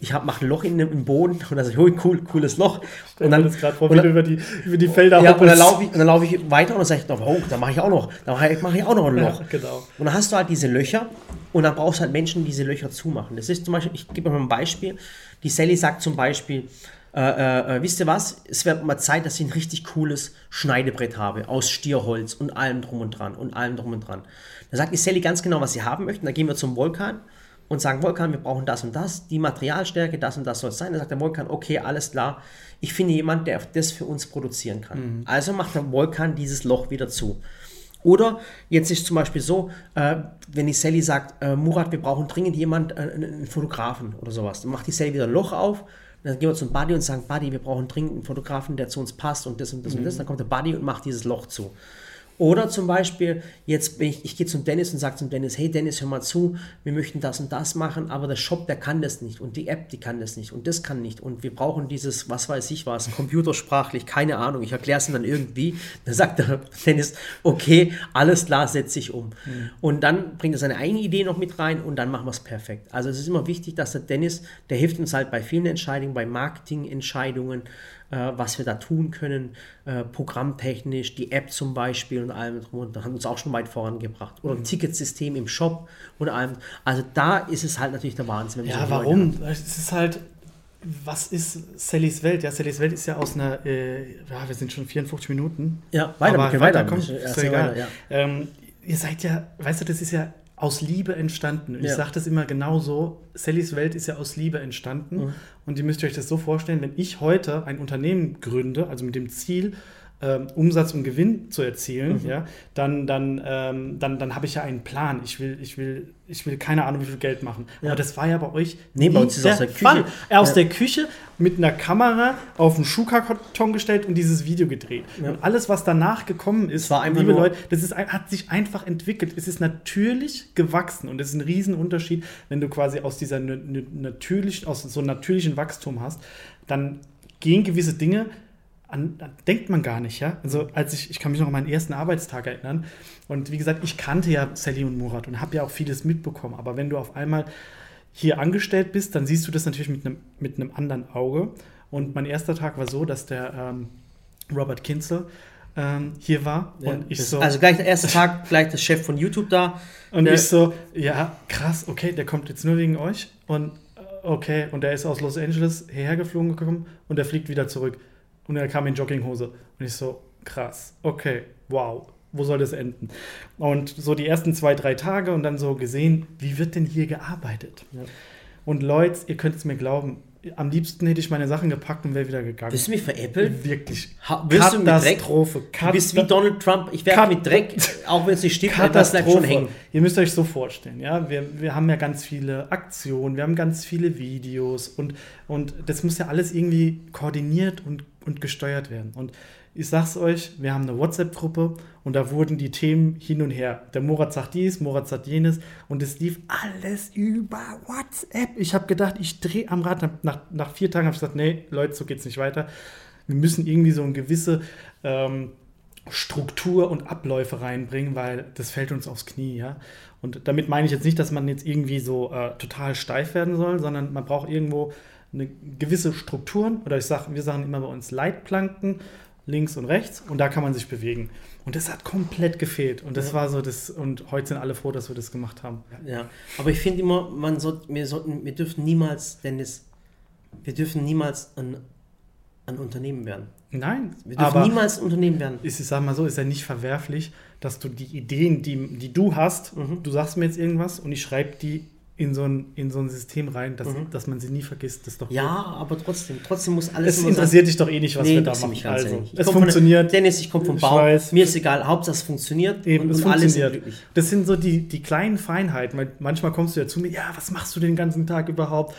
Ich mache ein Loch in den Boden und dann sage ich, oh, cool, cooles Loch. Und dann, das gerade vor, wie du über die, über die Felder ja, und dann laufe ich, und dann laufe ich weiter und dann sage ich noch, oh, da mache ich auch noch, da mache ich, mache ich auch noch ein Loch. Ja, genau. Und dann hast du halt diese Löcher und dann brauchst du halt Menschen, die diese Löcher zumachen. Das ist zum Beispiel, ich gebe mal ein Beispiel. Die Sally sagt zum Beispiel, äh, äh, äh, wisst ihr was, es wird mal Zeit, dass ich ein richtig cooles Schneidebrett habe, aus Stierholz und allem drum und dran und allem drum und dran. Da sagt die Sally ganz genau, was sie haben möchten. Da gehen wir zum Vulkan und sagen, Vulkan, wir brauchen das und das, die Materialstärke, das und das soll es sein. Da sagt der Vulkan, okay, alles klar, ich finde jemanden, der das für uns produzieren kann. Also macht der Vulkan dieses Loch wieder zu. Oder jetzt ist zum Beispiel so, äh, wenn die Sally sagt, äh, Murat, wir brauchen dringend jemand, äh, einen Fotografen oder sowas, dann macht die Sally wieder ein Loch auf, dann gehen wir zum Buddy und sagen, Buddy, wir brauchen dringend einen Fotografen, der zu uns passt und das und das und das. Dann kommt der Buddy und macht dieses Loch zu. Oder zum Beispiel, jetzt ich, ich gehe zum Dennis und sage zum Dennis, hey Dennis, hör mal zu, wir möchten das und das machen, aber der Shop, der kann das nicht und die App, die kann das nicht und das kann nicht und wir brauchen dieses, was weiß ich was, computersprachlich, keine Ahnung, ich erkläre es ihm dann irgendwie. Dann sagt der Dennis, okay, alles klar, setze ich um. Mhm. Und dann bringt er seine eigene Idee noch mit rein und dann machen wir es perfekt. Also es ist immer wichtig, dass der Dennis, der hilft uns halt bei vielen Entscheidungen, bei Marketingentscheidungen, äh, was wir da tun können, äh, programmtechnisch, die App zum Beispiel und allem drum und haben uns auch schon weit vorangebracht. Oder ein mhm. Ticketsystem im Shop und allem. Also da ist es halt natürlich der Wahnsinn. ja, so warum? Es ist halt, was ist Sallys Welt? Ja, Sallys Welt ist ja aus einer, äh, ja, wir sind schon 54 Minuten. Ja, weiter, aber weiter, kommen. Ist ja egal. Weiter, ja. Ähm, ihr seid ja, weißt du, das ist ja aus Liebe entstanden. Und ja. ich sage das immer genauso. Sallys Welt ist ja aus Liebe entstanden. Mhm. Und ihr müsst euch das so vorstellen, wenn ich heute ein Unternehmen gründe, also mit dem Ziel, ähm, Umsatz und Gewinn zu erzielen, mhm. ja, dann, dann, ähm, dann, dann habe ich ja einen Plan. Ich will, ich will, ich will keine Ahnung, wie viel Geld machen. Ja. Aber das war ja bei euch. Nee, bei uns ist aus der Küche. Fall. Aus ja. der Küche mit einer Kamera auf den Schuhkarton gestellt und dieses Video gedreht. Ja. Und alles, was danach gekommen ist, war liebe Leute, das ist, hat sich einfach entwickelt. Es ist natürlich gewachsen und es ist ein Riesenunterschied, wenn du quasi aus dieser natürlichen, aus so einem natürlichen Wachstum hast, dann gehen gewisse Dinge an, an, denkt man gar nicht, ja. Also als ich, ich kann mich noch an meinen ersten Arbeitstag erinnern. Und wie gesagt, ich kannte ja Sally und Murat und habe ja auch vieles mitbekommen. Aber wenn du auf einmal hier angestellt bist, dann siehst du das natürlich mit einem, mit einem anderen Auge. Und mein erster Tag war so, dass der ähm, Robert Kinzel ähm, hier war. Ja, und ich so, also gleich der erste Tag, gleich der Chef von YouTube da. Und ich so, ja, krass, okay, der kommt jetzt nur wegen euch. Und äh, okay, und der ist aus Los Angeles hierher geflogen gekommen und der fliegt wieder zurück. Und er kam in Jogginghose. Und ich so, krass, okay, wow, wo soll das enden? Und so die ersten zwei, drei Tage und dann so gesehen, wie wird denn hier gearbeitet? Ja. Und Leute, ihr könnt es mir glauben, am liebsten hätte ich meine Sachen gepackt und wäre wieder gegangen. Bist du mich veräppelt? Wirklich. Ha wirst du mit Dreck? Du bist wie Donald Trump. Ich wäre mit Dreck, auch wenn es nicht stimmt, das bleibt schon hängen. Ihr müsst euch so vorstellen, ja, wir, wir haben ja ganz viele Aktionen, wir haben ganz viele Videos und, und das muss ja alles irgendwie koordiniert und und gesteuert werden. Und ich sag's euch, wir haben eine WhatsApp-Gruppe und da wurden die Themen hin und her. Der Morat sagt dies, Morat sagt jenes und es lief alles über WhatsApp. Ich habe gedacht, ich drehe am Rad. Nach, nach vier Tagen habe ich gesagt, nee, Leute, so geht's nicht weiter. Wir müssen irgendwie so eine gewisse ähm, Struktur und Abläufe reinbringen, weil das fällt uns aufs Knie, ja. Und damit meine ich jetzt nicht, dass man jetzt irgendwie so äh, total steif werden soll, sondern man braucht irgendwo eine gewisse Strukturen oder ich sage, wir sagen immer bei uns Leitplanken links und rechts und da kann man sich bewegen. Und das hat komplett gefehlt. Und das ja. war so das, und heute sind alle froh, dass wir das gemacht haben. Ja, aber ich finde immer, man soll, wir sollten, wir dürfen niemals, Dennis, wir dürfen niemals ein, ein Unternehmen werden. Nein, wir dürfen aber niemals ein Unternehmen werden. Ist, ich sag mal so, ist ja nicht verwerflich, dass du die Ideen, die, die du hast, mhm. du sagst mir jetzt irgendwas und ich schreibe die in so ein, in so ein System rein, dass, mhm. dass man sie nie vergisst. Das ist doch ja, gut. aber trotzdem, trotzdem muss alles. Es interessiert dich doch eh nicht, was nee, wir da machen. Also, es funktioniert. Von, Dennis, ich komme vom Bau. Weiß. Mir ist egal, Hauptsache es funktioniert. Eben, und, es und funktioniert. Das sind so die, die kleinen Feinheiten. Manchmal kommst du ja zu mir, ja, was machst du den ganzen Tag überhaupt?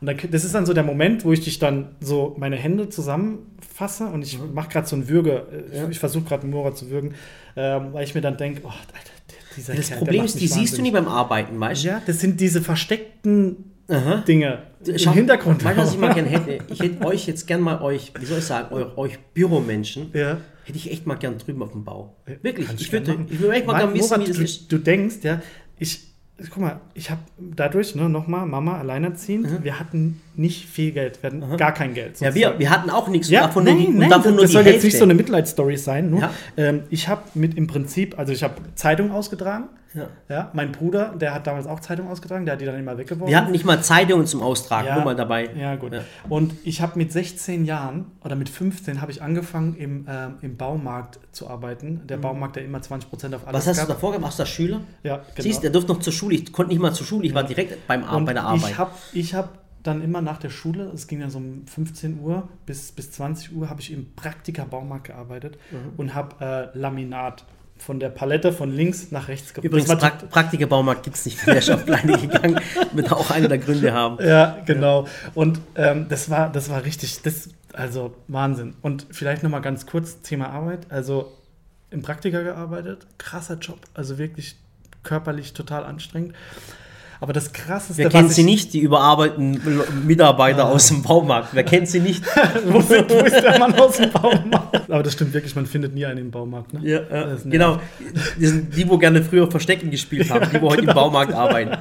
Und dann, das ist dann so der Moment, wo ich dich dann so meine Hände zusammenfasse und ich mhm. mache gerade so ein Würge. Äh, ja. Ich versuche gerade Mora zu würgen, ähm, weil ich mir dann denke, oh, Alter, dieser das Kerl, Problem ist, die siehst du nie beim Arbeiten, weißt du? Ja, das sind diese versteckten Aha. Dinge Schau, im Hintergrund. Weißt du, was ich mal gerne hätte? Ich hätte euch jetzt gern mal euch, wie soll ich sagen, euch, euch Büromenschen, ja. hätte ich echt mal gern drüben auf dem Bau. Wirklich. Ich würde, ich würde echt mal gerne wissen, wie das du, ist. Du denkst, ja, ich, guck mal, ich habe dadurch, ne, nochmal, Mama alleinerziehend, mhm. wir hatten nicht viel Geld, wir hatten mhm. gar kein Geld. Sozusagen. Ja, wir, wir hatten auch nichts ja, davon nein, nur, nein, davon das, nur das soll Hälfte. jetzt nicht so eine Mitleidsstory sein. Nur, ja. ähm, ich habe mit im Prinzip, also ich habe Zeitung ausgetragen. Ja. ja. Mein Bruder, der hat damals auch Zeitung ausgetragen, der hat die dann immer weggeworfen. Wir hatten nicht mal Zeitungen zum Austragen, ja, nur mal dabei. Ja, gut. Ja. Und ich habe mit 16 Jahren oder mit 15 habe ich angefangen, im, ähm, im Baumarkt zu arbeiten. Der mhm. Baumarkt, der immer 20% auf alles Was hast gab. du davor gemacht? Warst du Schüler? Ja, genau. Siehst, der durfte noch zur Schule. Ich konnte nicht mal zur Schule, ich war direkt beim, bei der Arbeit. Ich habe ich hab dann immer nach der Schule, es ging dann so um 15 Uhr bis, bis 20 Uhr, habe ich im Praktika-Baumarkt gearbeitet mhm. und habe äh, Laminat von der Palette von links nach rechts gebracht. Übrigens, pra Praktika-Baumarkt gibt es nicht, der ist auf Pleine gegangen, wird auch einer der Gründe haben. Ja, genau. Und ähm, das, war, das war richtig, das, also Wahnsinn. Und vielleicht nochmal ganz kurz, Thema Arbeit. Also im Praktika gearbeitet. Krasser Job. Also wirklich körperlich total anstrengend. Aber das Krasseste, Wer kennt sie nicht, die überarbeiteten Mitarbeiter aus dem Baumarkt? Wer kennt sie nicht? wo, sind, wo ist der Mann aus dem Baumarkt? Aber das stimmt wirklich, man findet nie einen im Baumarkt. Ne? Ja, äh, genau. Die, sind die, wo gerne früher Verstecken gespielt haben, die, wo heute im Baumarkt arbeiten.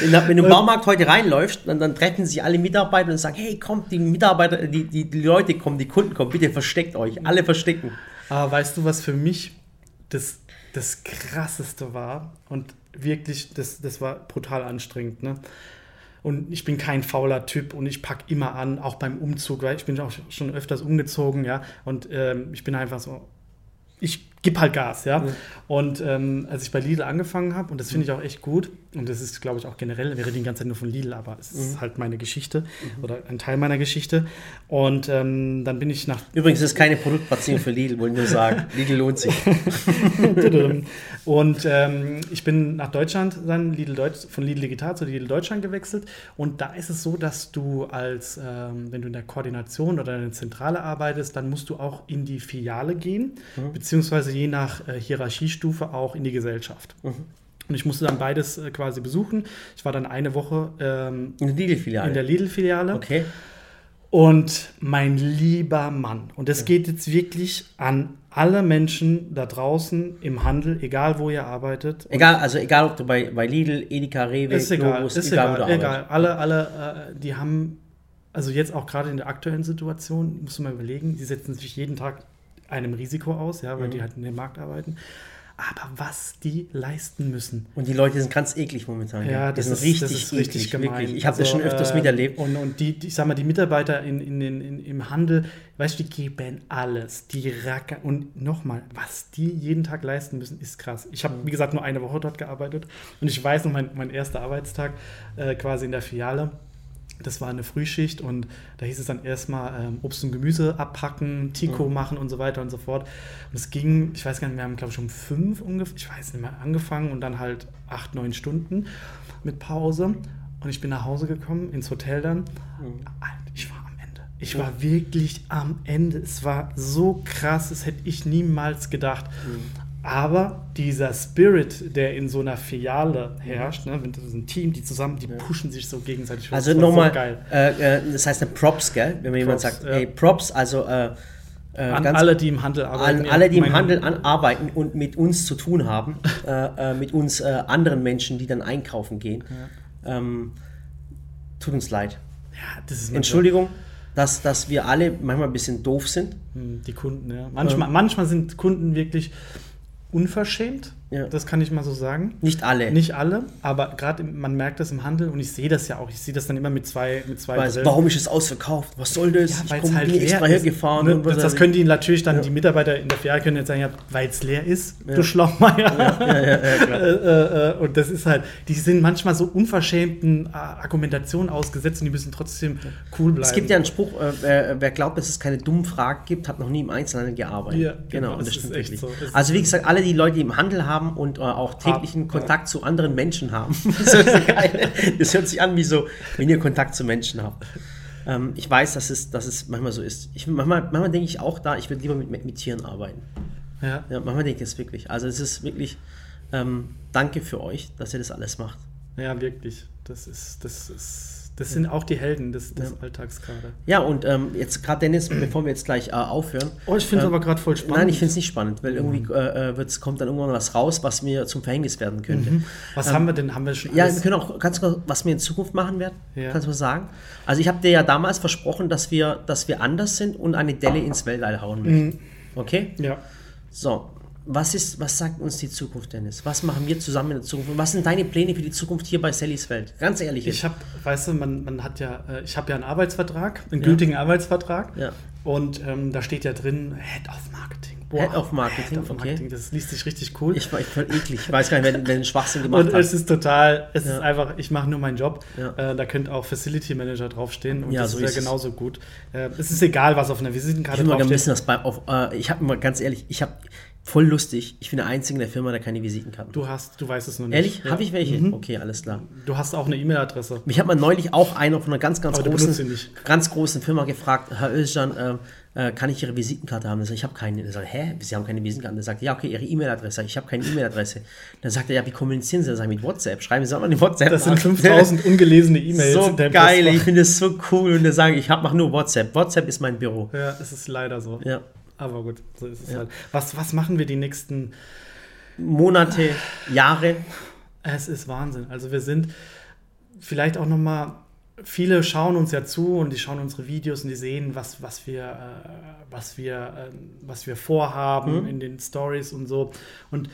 Wenn du im Baumarkt heute reinläufst, dann, dann, treffen sich alle Mitarbeiter und sagen, hey, kommt, die Mitarbeiter, die, die, die Leute kommen, die Kunden kommen, bitte versteckt euch, alle verstecken. Aber weißt du, was für mich das, das Krasseste war? Und wirklich, das, das war brutal anstrengend. Ne? Und ich bin kein fauler Typ und ich packe immer an, auch beim Umzug, weil ich bin auch schon öfters umgezogen, ja. Und ähm, ich bin einfach so, ich gib halt Gas, ja. Mhm. Und ähm, als ich bei Lidl angefangen habe, und das finde ich auch echt gut, und das ist, glaube ich, auch generell, wir reden die ganze Zeit nur von Lidl, aber es ist mhm. halt meine Geschichte mhm. oder ein Teil meiner Geschichte. Und ähm, dann bin ich nach. Übrigens ist keine Produktplatzierung für Lidl, wollte ich nur sagen. Lidl lohnt sich. und ähm, ich bin nach Deutschland dann Lidl Deutsch, von Lidl Digital zu Lidl Deutschland gewechselt. Und da ist es so, dass du als, ähm, wenn du in der Koordination oder in der Zentrale arbeitest, dann musst du auch in die Filiale gehen, mhm. beziehungsweise je nach äh, Hierarchiestufe auch in die Gesellschaft. Und ich musste dann beides äh, quasi besuchen. Ich war dann eine Woche ähm, in der Lidl-Filiale. In der Lidl-Filiale. Okay. Und mein lieber Mann, und das geht jetzt wirklich an alle Menschen da draußen im Handel, egal wo ihr arbeitet. Egal, also egal ob du bei, bei Lidl, Edeka, Rewe, ist egal, Globus, ist egal, egal, egal. Alle, alle, äh, die haben, also jetzt auch gerade in der aktuellen Situation, musst du mal überlegen, die setzen sich jeden Tag einem Risiko aus, ja, weil mhm. die halt in dem Markt arbeiten. Aber was die leisten müssen. Und die Leute sind ganz eklig momentan. Ja, das, ist richtig, das ist richtig eklig, gemein. Wirklich. Ich habe also, das schon öfters äh, miterlebt. Und, und die, die, ich sag mal, die Mitarbeiter in, in, in, im Handel, weißt du, die geben alles. Die rackern. Und nochmal, was die jeden Tag leisten müssen, ist krass. Ich habe, wie gesagt, nur eine Woche dort gearbeitet. Und ich weiß noch, mein, mein erster Arbeitstag äh, quasi in der Filiale das war eine Frühschicht und da hieß es dann erstmal ähm, Obst und Gemüse abpacken, Tico mhm. machen und so weiter und so fort. Und es ging, ich weiß gar nicht, wir haben glaube ich um fünf ungefähr, ich weiß nicht mehr, angefangen und dann halt acht, neun Stunden mit Pause. Und ich bin nach Hause gekommen, ins Hotel dann. Mhm. Ich war am Ende. Ich war wirklich am Ende. Es war so krass, das hätte ich niemals gedacht. Aber dieser Spirit, der in so einer Filiale herrscht, ne, wenn das ist ein Team, die zusammen, die pushen sich so gegenseitig. Also nochmal, so äh, äh, das heißt eine Props, gell? Wenn mir jemand sagt, ja. hey, Props, also äh, äh an alle, die im Handel arbeiten. An alle, die im Handel an, arbeiten und mit uns zu tun haben, äh, äh, mit uns anderen Menschen, die dann einkaufen gehen. Ja. Ähm, tut uns leid. Ja, Entschuldigung. Dass, dass wir alle manchmal ein bisschen doof sind. Hm, die Kunden, ja. Manchmal, ähm, manchmal sind Kunden wirklich unverschämt. Ja. Das kann ich mal so sagen. Nicht alle. Nicht alle, aber gerade man merkt das im Handel und ich sehe das ja auch. Ich sehe das dann immer mit zwei mit zwei Weiß, Warum ist es ausverkauft? Was soll das? Ja, ich komme halt extra hergefahren. Ne? Das, das können die natürlich dann, ja. die Mitarbeiter in der Filiale können jetzt sagen, ja, weil es leer ist, du Schlaumeier. Äh, äh, äh, und das ist halt, die sind manchmal so unverschämten Argumentationen ausgesetzt und die müssen trotzdem cool bleiben. Es gibt ja einen Spruch, äh, wer, glaubt, dass es keine dummen Fragen gibt, hat noch nie im Einzelnen gearbeitet. Ja, genau, genau das, das stimmt echt so. Also wie gesagt, alle die Leute, die im Handel haben und äh, auch täglichen Hab, Kontakt ja. zu anderen Menschen haben. das, das, hört sich an wie so, wenn ihr Kontakt zu Menschen habt. Ähm, ich weiß, dass es, dass es manchmal so ist. Ich, manchmal, manchmal denke ich auch da, ich würde lieber mit, mit, mit, Tieren arbeiten. Ja. ja. Manchmal denke ich es wirklich. Also es ist wirklich, ähm, danke für euch, dass ihr das alles macht. Ja, wirklich. Das ist, das ist das sind auch die Helden des, des ja. Alltags gerade. Ja, und ähm, jetzt gerade Dennis, bevor wir jetzt gleich äh, aufhören. Oh, ich finde es ähm, aber gerade voll spannend. Nein, ich finde es nicht spannend, weil irgendwie äh, äh kommt dann irgendwann was raus, was mir zum Verhängnis werden könnte. Mhm. Was ähm, haben wir denn? Haben wir schon Ja, wir können auch ganz kurz, was wir in Zukunft machen werden. Ja. Kannst du was sagen? Also ich habe dir ja damals versprochen, dass wir, dass wir anders sind und eine Delle ins Weltall hauen möchten. Mhm. Okay? Ja. So, was, ist, was sagt uns die Zukunft, Dennis? Was machen wir zusammen in der Zukunft? was sind deine Pläne für die Zukunft hier bei Sallys Welt? Ganz ehrlich. Ich habe, weißt du, man, man hat ja, äh, ich habe ja einen Arbeitsvertrag, einen ja. gültigen Arbeitsvertrag. Ja. Und ähm, da steht ja drin Head of Marketing. Boah, Head of Marketing, Head of Marketing, okay. Das liest sich richtig cool. Ich war voll eklig. Ich weiß gar nicht, wer den Schwachsinn gemacht und hat. Und es ist total, es ja. ist einfach, ich mache nur meinen Job. Ja. Äh, da könnte auch Facility Manager draufstehen und ja, das so wäre genauso gut. Äh, es ist egal, was auf einer Visitenkarte draufsteht. Ich, äh, ich habe immer ganz ehrlich, ich habe Voll lustig. Ich bin der Einzige in der Firma, der keine Visitenkarten hat. Du hast, du weißt es noch nicht. Ehrlich? Ja. Habe ich welche? Mhm. Okay, alles klar. Du hast auch eine E-Mail-Adresse. Mich hat man neulich auch einer von einer ganz, ganz Aber großen, ganz großen Firma gefragt, Herr Özcan, äh, äh, kann ich Ihre Visitenkarte haben? Ich, sag, ich habe keine. Er sagt, hä, Sie haben keine Visitenkarte? Er sagt, ja, okay, Ihre E-Mail-Adresse. Ich habe keine E-Mail-Adresse. Dann sagt er, ja, wie kommunizieren Sie das? Sag ich, mit WhatsApp. Schreiben Sie auch mal eine WhatsApp. Das sind nach. 5000 ungelesene E-Mails. So geil, Postfach. ich finde es so cool. Und dann sage ich, ich mache nur WhatsApp. WhatsApp ist mein Büro. Ja, es ist leider so. Ja. Aber gut, so ist es Ja. halt. Was, was machen wir die nächsten Monate, Jahre. Es ist Wahnsinn. Also wir sind vielleicht auch noch mal viele schauen uns ja zu und die schauen unsere Videos und die sehen, was, was wir, äh, was wir, äh, was wir vorhaben Mhm. in den Stories und so. Und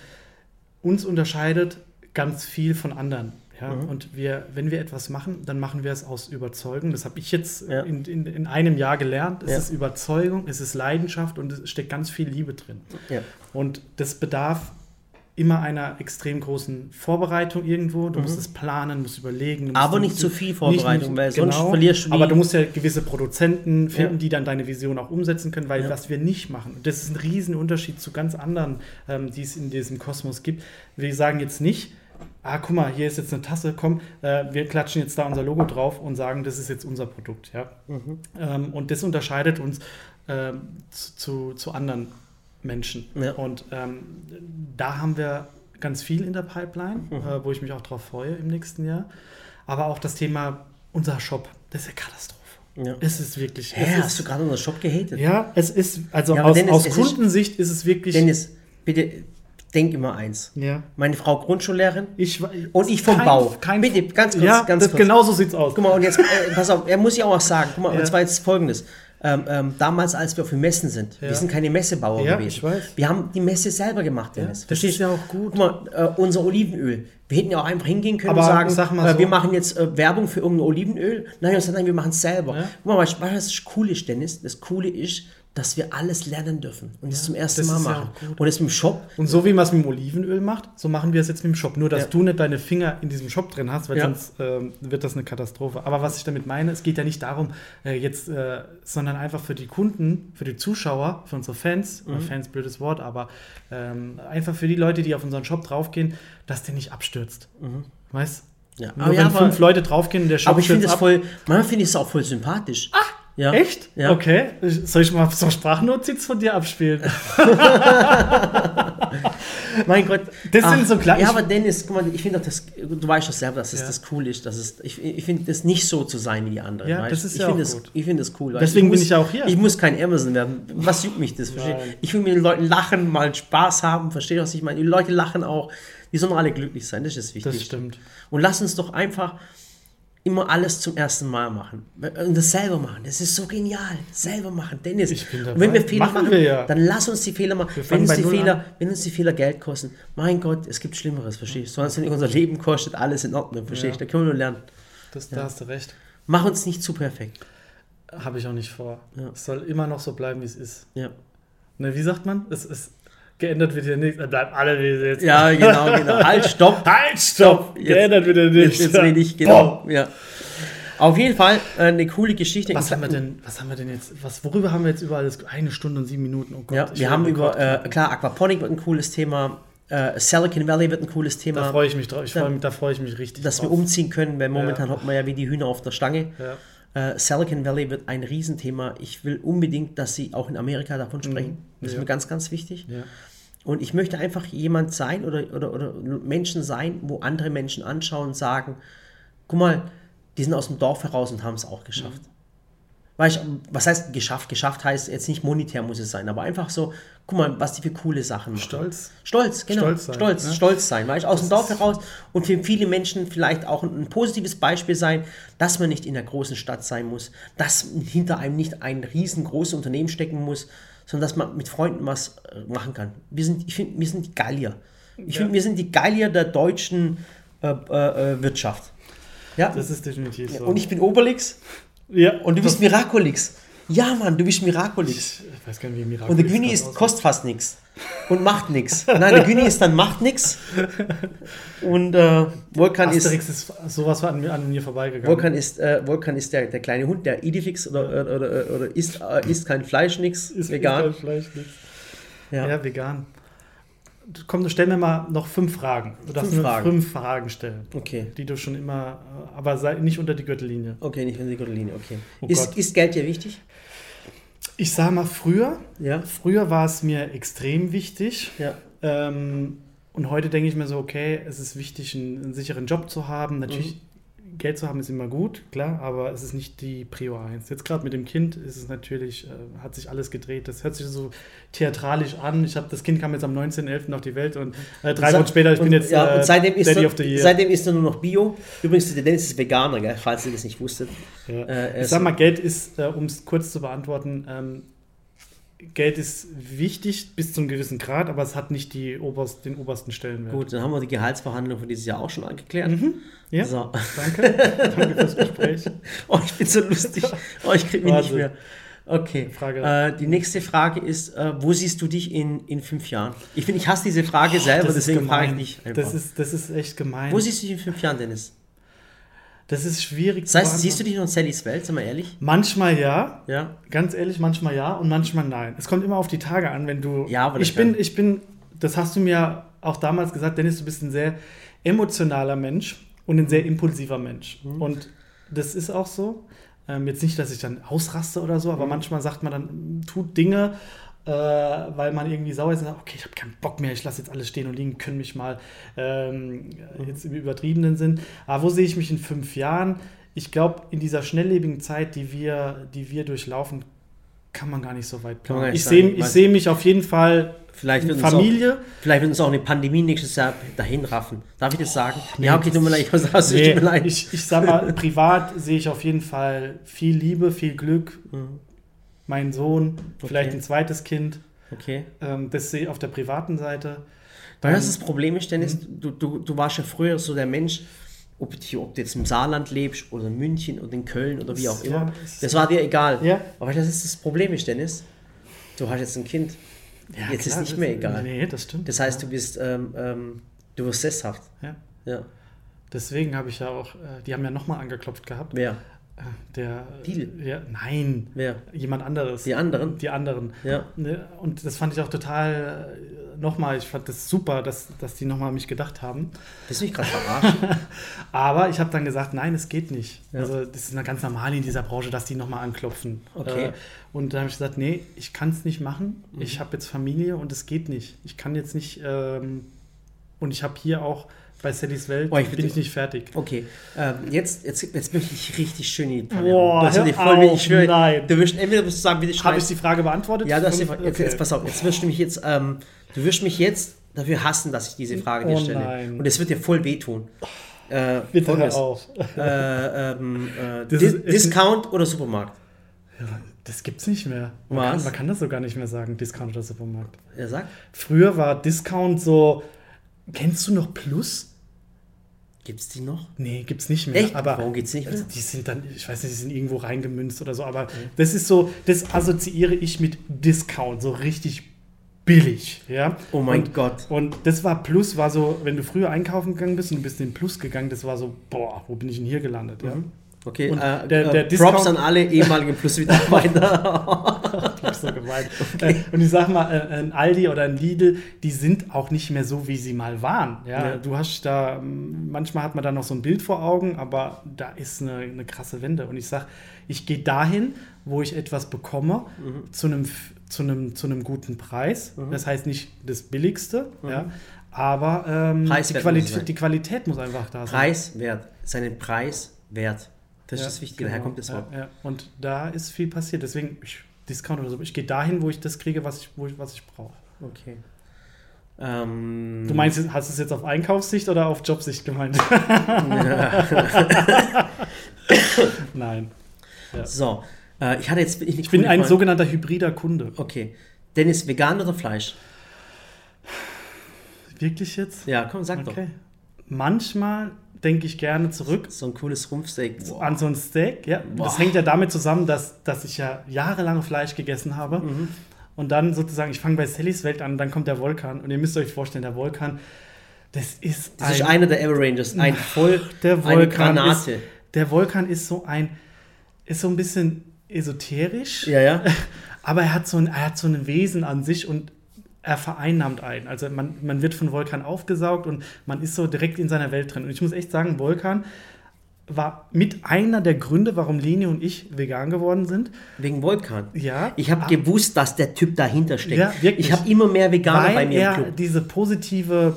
uns unterscheidet ganz viel von anderen. Ja? Mhm. Und wir, wenn wir etwas machen, dann machen wir es aus Überzeugung. Das habe ich jetzt Ja. in, in, in einem Jahr gelernt. Es Ja. ist Überzeugung, es ist Leidenschaft und es steckt ganz viel Liebe drin. Ja. Und das bedarf immer einer extrem großen Vorbereitung irgendwo. Du musst es planen, musst überlegen. Du musst Mhm. Aber nicht zu viel Vorbereitung, weil sonst genau, verlierst du Aber du musst ja gewisse Produzenten finden, Ja. die dann deine Vision auch umsetzen können, weil Ja. was wir nicht machen, und das ist ein Riesenunterschied zu ganz anderen, ähm, die es in diesem Kosmos gibt. Wir sagen jetzt nicht, ah, guck mal, hier ist jetzt eine Tasse, komm, äh, wir klatschen jetzt da unser Logo drauf und sagen, das ist jetzt unser Produkt. Ja? Mhm. Ähm, und das unterscheidet uns ähm, zu, zu, anderen Menschen. Ja. Und ähm, da haben wir ganz viel in der Pipeline, Mhm. äh, wo ich mich auch drauf freue im nächsten Jahr. Aber auch das Thema unser Shop, das ist eine Katastrophe. Ja. Es ist wirklich. Hä, es hast ist, du gerade unseren Shop gehatet? ja, es ist, also Ja, aus, Dennis, aus es ist- Kundensicht ist es wirklich. Dennis, bitte denk immer eins. ja. Meine Frau Grundschullehrerin Ich, und ich vom kein- Bau. Kein, bitte, ganz kurz, ja, ganz kurz. genau so sieht's aus. Guck mal, und jetzt, äh, pass auf, er muss ja auch was sagen. Guck mal, Ja. und zwar jetzt folgendes. Ähm, ähm, damals, als wir auf den Messen sind, Ja. wir sind keine Messebauer Ja, gewesen. ich weiß. Wir haben die Messe selber gemacht, Dennis. das Verstehst ist du? ja auch gut. Guck mal, äh, unser Olivenöl. Wir hätten ja auch einfach hingehen können Aber und sagen, sag äh, so. wir machen jetzt äh, Werbung für irgendein Olivenöl. Nein, wir sagen, nein, wir machen es selber. Ja. Guck mal, weißt du, was das Coole ist, Dennis? Das Coole ist, dass wir alles lernen dürfen und das zum ersten das Mal ja machen. gut. und jetzt mit dem Shop, Und so wie man es mit dem Olivenöl macht, so machen wir es jetzt mit dem Shop. Nur, dass Ja. du nicht deine Finger in diesem Shop drin hast, weil Ja. sonst ähm, wird das eine Katastrophe. Aber was ich damit meine, es geht ja nicht darum, äh, jetzt, äh, sondern einfach für die Kunden, für die Zuschauer, für unsere Fans, Mhm. Fans blödes Wort, aber ähm, einfach für die Leute, die auf unseren Shop draufgehen, dass der nicht abstürzt. Weißt Mhm. Ja. Nur Aber wenn ja, fünf Leute draufgehen und der Shop aber ich finde es voll, manchmal finde ich es auch voll sympathisch. Ah, ja. Echt? Ja. Okay. Soll ich mal so Sprachnotiz von dir abspielen? Mein Gott. Das sind so kleine- Ja, aber Dennis, guck mal, ich finde das, du weißt doch selber, dass es Ja. das cool ist. Dass es, ich ich finde das nicht so zu sein wie die anderen. Ja, weißt? das ist ich ja finde auch das, gut. Ich finde das cool. Deswegen bin muss, ich ja auch hier. Ich muss kein Amazon werden. Was juckt mich das? Versteh? Nein. Ich will mit den Leuten lachen, mal Spaß haben. Verstehe was ich meine? Die Leute lachen auch. Die sollen alle glücklich sein. Das ist wichtig. Das stimmt. Und lass uns doch einfach immer alles zum ersten Mal machen. Und das selber machen. Das ist so genial. Selber machen. Dennis. Und wenn wir Fehler Machen machen, wir ja. dann lass uns die Fehler machen. Wenn uns, die Fehler, an. wenn uns die Fehler Geld kosten, mein Gott, es gibt Schlimmeres, verstehst du? Sonst wenn unser Leben kostet, alles in Ordnung, verstehst du? Ja. Da können wir nur lernen. Das, Da hast du recht. Mach uns nicht zu perfekt. Habe ich auch nicht vor. Ja. Es soll immer noch so bleiben, wie es ist. Ja, Ne, wie sagt man? Es ist geändert wird ja nichts. Es bleibt alle wie es jetzt. ja genau, genau. Halt, stopp. Halt, stopp! Jetzt- geändert wird ja Jetzt, nichts. jetzt rede ich, genau. Ja. Auf jeden Fall äh, eine coole Geschichte. Was haben wir denn, was haben wir denn jetzt, was, worüber haben wir jetzt überall das, eine Stunde und sieben Minuten? Oh Gott, Ja, wir haben über, äh, klar, Aquaponic wird ein cooles Thema. Äh, Silicon Valley wird ein cooles Da Thema. freue ich mich drauf. Ich Ja. freu mich, da freue ich mich richtig dass wir drauf. umziehen können, weil momentan Ja. hocken wir ja wie die Hühner auf der Stange. Ja. Äh, Silicon Valley wird ein Riesenthema. Ich will unbedingt, dass sie auch in Amerika davon sprechen. Das ist Mhm. Ja. mir ganz, ganz wichtig. Ja. Und ich möchte einfach jemand sein oder, oder, oder Menschen sein, wo andere Menschen anschauen und sagen, guck mal, die sind aus dem Dorf heraus und haben es auch geschafft. Weißt du, was heißt geschafft? Geschafft heißt jetzt nicht monetär muss es sein, aber einfach so, guck mal, was die für coole Sachen machen. Stolz. Stolz, genau. Stolz Stolz, sein, stolz, ne? sein, weißt du, aus dem Dorf heraus und für viele Menschen vielleicht auch ein, ein positives Beispiel sein, dass man nicht in der großen Stadt sein muss, dass hinter einem nicht ein riesengroßes Unternehmen stecken muss, sondern dass man mit Freunden was äh, machen kann. Wir sind, ich finde, wir sind die Gallier. Ich finde, wir sind die Gallier der deutschen äh, äh, äh, Wirtschaft. Ja, Das ist definitiv so. und ich bin Obelix ja, und du bist Miraculix. Ja, Mann, du bist Miraculix. Ich weiß gar nicht, wie Miraculix Und der Güni ist, kostet fast nichts. Und macht nichts. Nein, der Güni ist dann macht nichts. Und äh, Volkan ist, Asterix ist sowas war an mir, an mir vorbeigegangen. Volkan ist, äh, Volkan ist der, der kleine Hund, der Idifix oder, oder, oder, oder isst, äh, isst kein Fleisch, nix, ist vegan. kein Fleisch, nix. Ja. Ja. vegan. komm, du stell mir mal noch fünf Fragen. Du darfst Fünf Fragen. fünf Fragen stellen, Okay. die du schon immer, äh, aber sei nicht unter die Gürtellinie. Okay, nicht in die Linie, okay. Oh ist, ist Geld dir wichtig? Ich sag mal, früher, Ja. früher war es mir extrem wichtig. Ja. Ähm, und heute denke ich mir so, okay, es ist wichtig, einen, einen sicheren Job zu haben. Natürlich, Geld zu haben ist immer gut, klar, aber es ist nicht die Prio 1. Jetzt gerade mit dem Kind ist es natürlich, äh, hat sich alles gedreht. Das hört sich so theatralisch an. Ich habe das Kind kam jetzt am 19.11. auf die Welt und äh, drei Wochen später, ich und, bin jetzt ja, äh, seitdem ist, Daddy er, Year. seitdem ist er nur noch Bio. Übrigens, der Dennis ist Veganer, gell, falls ihr das nicht wusstet. Ja. Äh, ich sag mal, Geld ist, äh, um es kurz zu beantworten, ähm, Geld ist wichtig bis zu einem gewissen Grad, aber es hat nicht die oberst, den obersten Stellenwert. Gut, dann haben wir die Gehaltsverhandlung für dieses Jahr auch schon angeklärt. Mhm. Ja, So. danke. danke fürs Gespräch. Oh, ich bin so lustig. Oh, ich krieg mich nicht mehr. Okay. Frage. Äh, die nächste Frage ist, äh, wo siehst du dich in, in fünf Jahren? Ich finde, ich hasse diese Frage selber, Das ist deswegen frage ich dich einfach. Das ist, das ist echt gemein. wo siehst du dich in fünf Jahren, Dennis? Das ist schwierig Das heißt, siehst du dich noch in Sallys Welt, sag mal ehrlich? Manchmal ja, Ja. ganz ehrlich, manchmal ja und manchmal nein. Es kommt immer auf die Tage an, wenn du. Ja, aber ich bin, ich bin, das hast du mir auch damals gesagt, Dennis, du bist ein sehr emotionaler Mensch und ein sehr impulsiver Mensch. Mhm. Und das ist auch so. Ähm, jetzt nicht, dass ich dann ausraste oder so, Mhm. aber manchmal sagt man dann, tut Dinge, äh, weil man irgendwie sauer ist und sagt, okay, ich habe keinen Bock mehr, ich lasse jetzt alles stehen und liegen, können mich mal ähm, jetzt im übertriebenen Sinn. Aber wo sehe ich mich in fünf Jahren? Ich glaube, in dieser schnelllebigen Zeit, die wir, die wir durchlaufen, kann man gar nicht so weit planen. Ich sehe ich sehe mich auf jeden Fall Vielleicht wird, in uns auch, Familie. vielleicht wird uns auch eine Pandemie nächstes Jahr dahin raffen. Darf ich das sagen? nee, ja, okay, tut mir leid, ich das, Nee, tut mir leid. ich, ich sag mal, privat sehe ich auf jeden Fall viel Liebe, viel Glück. Mhm. Mein Sohn, vielleicht Okay. ein zweites Kind. Okay. Ähm, das sehe ich auf der privaten Seite. Weil das Ähm, das Problem ist, Dennis, du, du, du warst ja früher so der Mensch, ob du, ob du jetzt im Saarland lebst oder in München oder in Köln oder wie auch Ja, immer. es- Das war dir egal. Ja. Aber das ist das Problem ist, Dennis. Du hast jetzt ein Kind. Ja, Jetzt ist klar, nicht das- mehr egal. Nee, das stimmt. Das heißt, du bist, ähm, ähm, du wirst sesshaft. Ja. Ja. Deswegen habe ich ja auch, äh, die haben ja nochmal angeklopft gehabt. Wer? Der. Lidl? Ja, nein, Wer? jemand anderes. Die anderen? Die anderen. Ja. Ne, Und das fand ich auch total, äh, nochmal, ich fand das super, dass, dass die nochmal an mich gedacht haben. Willst du mich gerade verarschen? Aber ich habe dann gesagt, nein, es geht nicht. Ja. Also das ist eine ganz normal in dieser Branche, dass die nochmal anklopfen. Okay. Äh, und dann habe ich gesagt, nee, ich kann es nicht machen. Mhm. Ich habe jetzt Familie und es geht nicht. Ich kann jetzt nicht, ähm, und ich habe hier auch bei Sallys Welt, Oh, ich bin ich nicht fertig. Okay, ähm, jetzt, jetzt, jetzt möchte ich richtig schön in die Pfanne Boah. Das hör auf, ich nein. Du wirst, entweder wirst du sagen, bitte Habe ich die Frage beantwortet? Ja, das ist Fünf- jetzt, jetzt, pass auf, jetzt wirst du mich jetzt, ähm, du wirst mich jetzt dafür hassen, dass ich diese Frage dir Oh stelle. nein. Und es wird dir voll wehtun. Äh, Bitte folgendes. hör auf. Äh, ähm, äh, Das Di- ist- Discount oder Supermarkt? Das gibt's nicht mehr. Man kann, man kann das so gar nicht mehr sagen, Discount oder Supermarkt. Er sagt, Früher war Discount so, kennst du noch Plus? Gibt's die noch? Nee, gibt's nicht mehr. Echt? Aber Warum geht's nicht mehr? Also die sind dann, ich weiß nicht, die sind irgendwo reingemünzt oder so, aber das ist so, das assoziiere ich mit Discount, so richtig billig, ja. Oh mein und, Gott. Und das war Plus, war so, wenn du früher einkaufen gegangen bist und du bist in den Plus gegangen, das war so, boah, wo bin ich denn hier gelandet, ja. Okay, Und äh, der- der äh, Discount- Props an alle ehemaligen Plus-Mitarbeiter. So gemeint. Äh, Und ich sag mal, äh, ein Aldi oder ein Lidl, die sind auch nicht mehr so, wie sie mal waren. Ja, Ja. du hast da, manchmal hat man da noch so ein Bild vor Augen, aber da ist eine, eine krasse Wende. Und ich sag, ich gehe dahin, wo ich etwas bekomme, Mhm. zu einem zu einem zu einem guten Preis. Das heißt nicht das billigste, ja, aber ähm, die, Preiswert. Qualität, die Qualität muss einfach da sein. Preiswert. Seinen Preis wert. Das ist Ja, das Wichtige. genau. Daher kommt das Wort. Ja. Und da ist viel passiert. Deswegen, ich, Discount oder so, ich gehe dahin, wo ich das kriege, was ich, wo ich, was ich brauche. Okay. Ähm, Du meinst, hast du es jetzt auf Einkaufssicht oder auf Jobsicht gemeint? Nein. So, äh, ich hatte jetzt. Ich bin ein sogenannter hybrider Kunde. Okay. Dennis, vegan oder Fleisch? Wirklich jetzt? Ja, komm, sag Okay. Manchmal denke ich gerne zurück. So ein cooles Rumpfsteak. Boah. an so ein Steak. Ja, Boah. das hängt ja damit zusammen, dass, dass ich ja jahrelang Fleisch gegessen habe. Mhm. Und dann sozusagen, ich fange bei Sallys Welt an, dann kommt der Vulkan. Und ihr müsst euch vorstellen, der Vulkan, das ist Das ist einer der Ever Rangers. Ein voll. der eine Vulkan Granate. Ist, der Vulkan ist so ein, ist so ein bisschen esoterisch, Ja, ja. aber er hat so ein, er hat so ein Wesen an sich und er vereinnahmt einen. Also man, man wird von Volkan aufgesaugt und man ist so direkt in seiner Welt drin. Und ich muss echt sagen, Volkan war mit einer der Gründe, warum Leni und ich vegan geworden sind. Wegen Vulkan. Ja. Ich habe Ah. gewusst, dass der Typ dahinter steckt. Ja, wirklich. ich habe immer mehr Veganer weil bei mir er im Club. diese positive,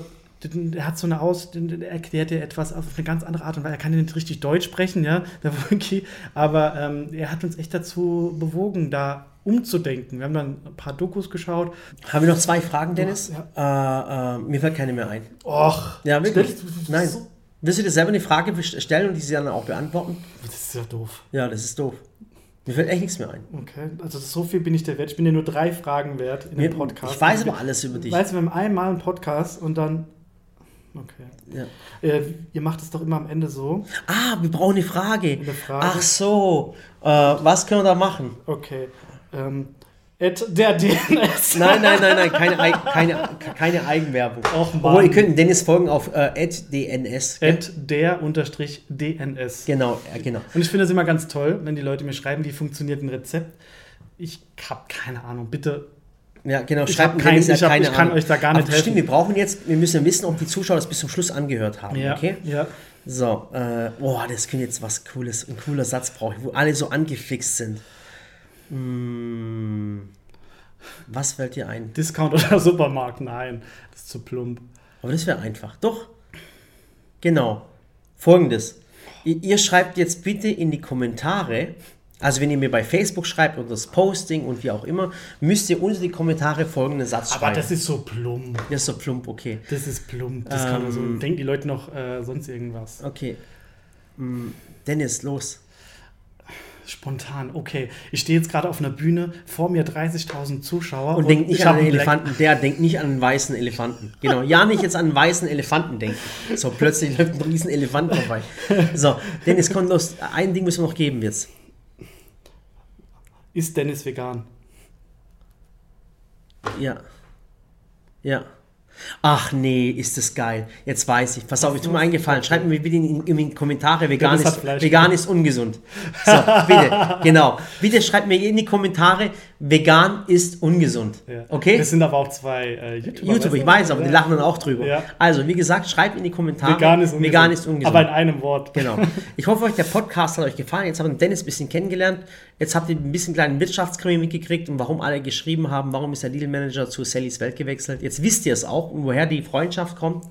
er hat so eine Aus, er erklärt dir etwas auf eine ganz andere Art und Weise. Er kann ja nicht richtig Deutsch sprechen, ja, der Wonki, aber ähm, er hat uns echt dazu bewogen, da umzudenken. Wir haben dann ein paar Dokus geschaut. Haben wir noch zwei Fragen, Dennis? Äh, äh, mir fällt keine mehr ein. Och, Ja, wirklich? Nein. So, Willst du dir selber eine Frage stellen und die sie dann auch beantworten? das ist ja doof. Ja, das ist doof. Mir fällt echt nichts mehr ein. Okay, also so viel bin ich der wert. Ich bin dir nur drei Fragen wert in dem Podcast. ich weiß aber alles über dich. Weißt du, wir haben einmal einen Podcast und dann. Okay. Ja. Äh, ihr macht es doch immer am Ende so. Ah, wir brauchen eine Frage. Eine Frage. Ach so. Äh, was können wir da machen? Okay. Ähm, at der DNS. Nein, nein, nein, nein, keine, Ei- keine, keine Eigenwerbung. Mann. Obwohl, ihr könnt Dennis folgen auf äh, @dns. At der unterstrich DNS. Genau, ja, genau. Und ich finde es immer ganz toll, wenn die Leute mir schreiben, wie funktioniert ein Rezept. Ich habe keine Ahnung. Bitte. Ja, genau. Schreibt kein- Dennis, ich hab- keine ich kann Ahnung. euch da gar nicht Stimmt, helfen. wir brauchen jetzt, wir müssen wissen, ob die Zuschauer das bis zum Schluss angehört haben. Ja. Okay? ja. So, äh, boah, das könnte jetzt was Cooles, ein cooler Satz brauche ich, wo alle so angefixt sind. Hm, was fällt dir ein? Discount oder Supermarkt? Nein, das ist zu plump. Aber das wäre einfach. Doch. Genau. Folgendes. Ihr, ihr schreibt jetzt bitte in die Kommentare, also wenn ihr mir bei Facebook schreibt oder das Posting und wie auch immer, müsst ihr unter die Kommentare folgenden Satz Aber schreiben. das ist so plump. das ist so plump, okay. Das ist plump. Das kann also, Ähm. denken die Leute noch äh, sonst irgendwas. Okay. Hm, Dennis, los. Spontan, okay. Ich stehe jetzt gerade auf einer Bühne, vor mir 30.000 Zuschauer. Und denkt nicht ich an den Elefanten. Der denkt nicht an einen weißen Elefanten. Genau. Ja, nicht jetzt an einen weißen Elefanten denken. So, plötzlich läuft ein riesen Elefant vorbei. So, Dennis, komm los. Ein Ding müssen wir noch geben jetzt. Ist Dennis vegan? Ja. Ja. Ach nee, ist das geil. Jetzt weiß ich. Pass auf, ich tue mir eingefallen. Schreibt mir bitte in, in die Kommentare, vegan, ist, vegan ist ungesund. So, bitte, genau. Bitte schreibt mir in die Kommentare, vegan ist ungesund. Ja. Okay? Das sind aber auch zwei äh, YouTuber. YouTube, ich weiß, aber die Ja. lachen dann auch drüber. Ja. Also, wie gesagt, schreibt in die Kommentare, Vegan ist ungesund. vegan ist ungesund. Aber in einem Wort. Genau. Ich hoffe, euch der Podcast hat euch gefallen. Jetzt haben wir Dennis ein bisschen kennengelernt. Jetzt habt ihr ein bisschen kleinen Wirtschaftskrimi mitgekriegt und warum alle geschrieben haben, warum ist der Deal Manager zu Sallys Welt gewechselt. Jetzt wisst ihr es auch und woher die Freundschaft kommt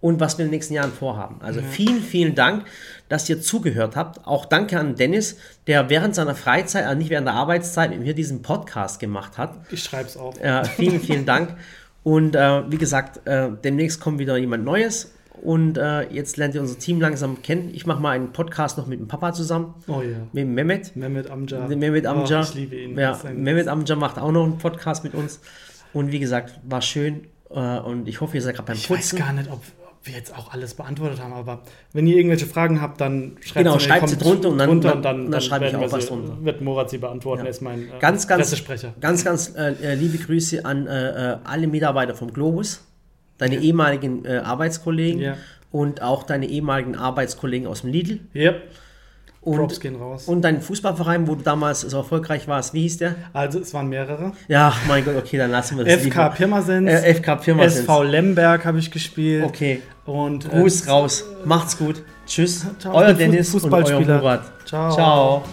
und was wir in den nächsten Jahren vorhaben. Also vielen, vielen Dank, dass ihr zugehört habt. Auch danke an Dennis, der während seiner Freizeit, also nicht während der Arbeitszeit, mit mir diesen Podcast gemacht hat. Ich schreibe es auf. Äh, vielen, vielen Dank. Und äh, wie gesagt, äh, demnächst kommt wieder jemand Neues. Und äh, jetzt lernt ihr unser Team langsam kennen. Ich mache mal einen Podcast noch mit dem Papa zusammen, Oh ja. mit dem Mehmet. Mehmet Amja. Mehmet Amja. Oh, ich liebe ihn. Ja, Mehmet Amja macht auch noch einen Podcast mit uns. Und wie gesagt, war schön. Äh, und ich hoffe, ihr seid gerade beim Ich weiß Putzen. gar nicht, ob wir jetzt auch alles beantwortet haben, aber wenn ihr irgendwelche Fragen habt, dann schreibt Genau, sie, schreibt sie drunter und dann- drunter dann- und dann, dann schreibe ich auch was sie- drunter. Wird Morat sie beantworten, Ja. er ist mein äh, Ganz, ganz, Pressesprecher. ganz, ganz äh, äh, liebe Grüße an äh, äh, alle Mitarbeiter vom Globus, deine ehemaligen äh, Arbeitskollegen Ja. und auch deine ehemaligen Arbeitskollegen aus dem Lidl. Ja, Und, Props gehen raus. und dein Fußballverein, wo du damals so erfolgreich warst, wie hieß der? also es waren mehrere. Ja, mein Gott, okay, dann lassen wir das FK Pirmasens, Äh, FK Pirmasens. SV Lemberg habe ich gespielt. Okay, Und äh, Gruß raus. Macht's gut. Tschüss. Ciao, euer Dennis und euer Fußballspieler. Murat. Ciao. Ciao.